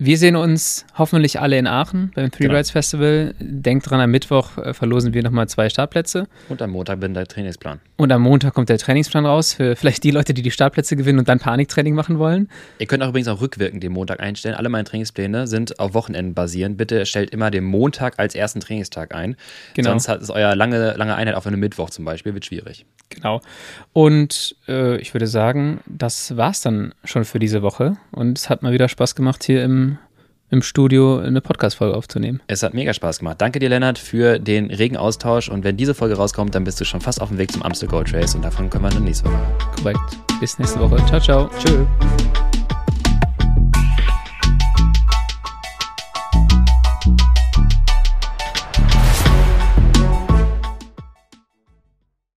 wir sehen uns hoffentlich alle in Aachen beim Three genau. Rides Festival. Denkt dran, am Mittwoch äh, verlosen wir nochmal zwei Startplätze.
Und am Montag bin der Trainingsplan.
Und am Montag kommt der Trainingsplan raus für vielleicht die Leute, die die Startplätze gewinnen und dann Paniktraining machen wollen.
Ihr könnt auch übrigens auch rückwirkend den Montag einstellen. Alle meine Trainingspläne sind auf Wochenenden basierend. Bitte stellt immer den Montag als ersten Trainingstag ein. Genau. Sonst hat es euer lange, lange Einheit auf einem Mittwoch zum Beispiel, wird schwierig.
Genau. Und äh, ich würde sagen, das war's dann schon für diese Woche. Und es hat mal wieder Spaß gemacht, hier im im Studio eine Podcast-Folge aufzunehmen.
Es hat mega Spaß gemacht. Danke dir, Lennart, für den regen Austausch. Und wenn diese Folge rauskommt, dann bist du schon fast auf dem Weg zum Amstel Gold Race und davon können wir dann nächste Woche.
Korrekt. Bis nächste Woche. Ciao, ciao.
Tschüss.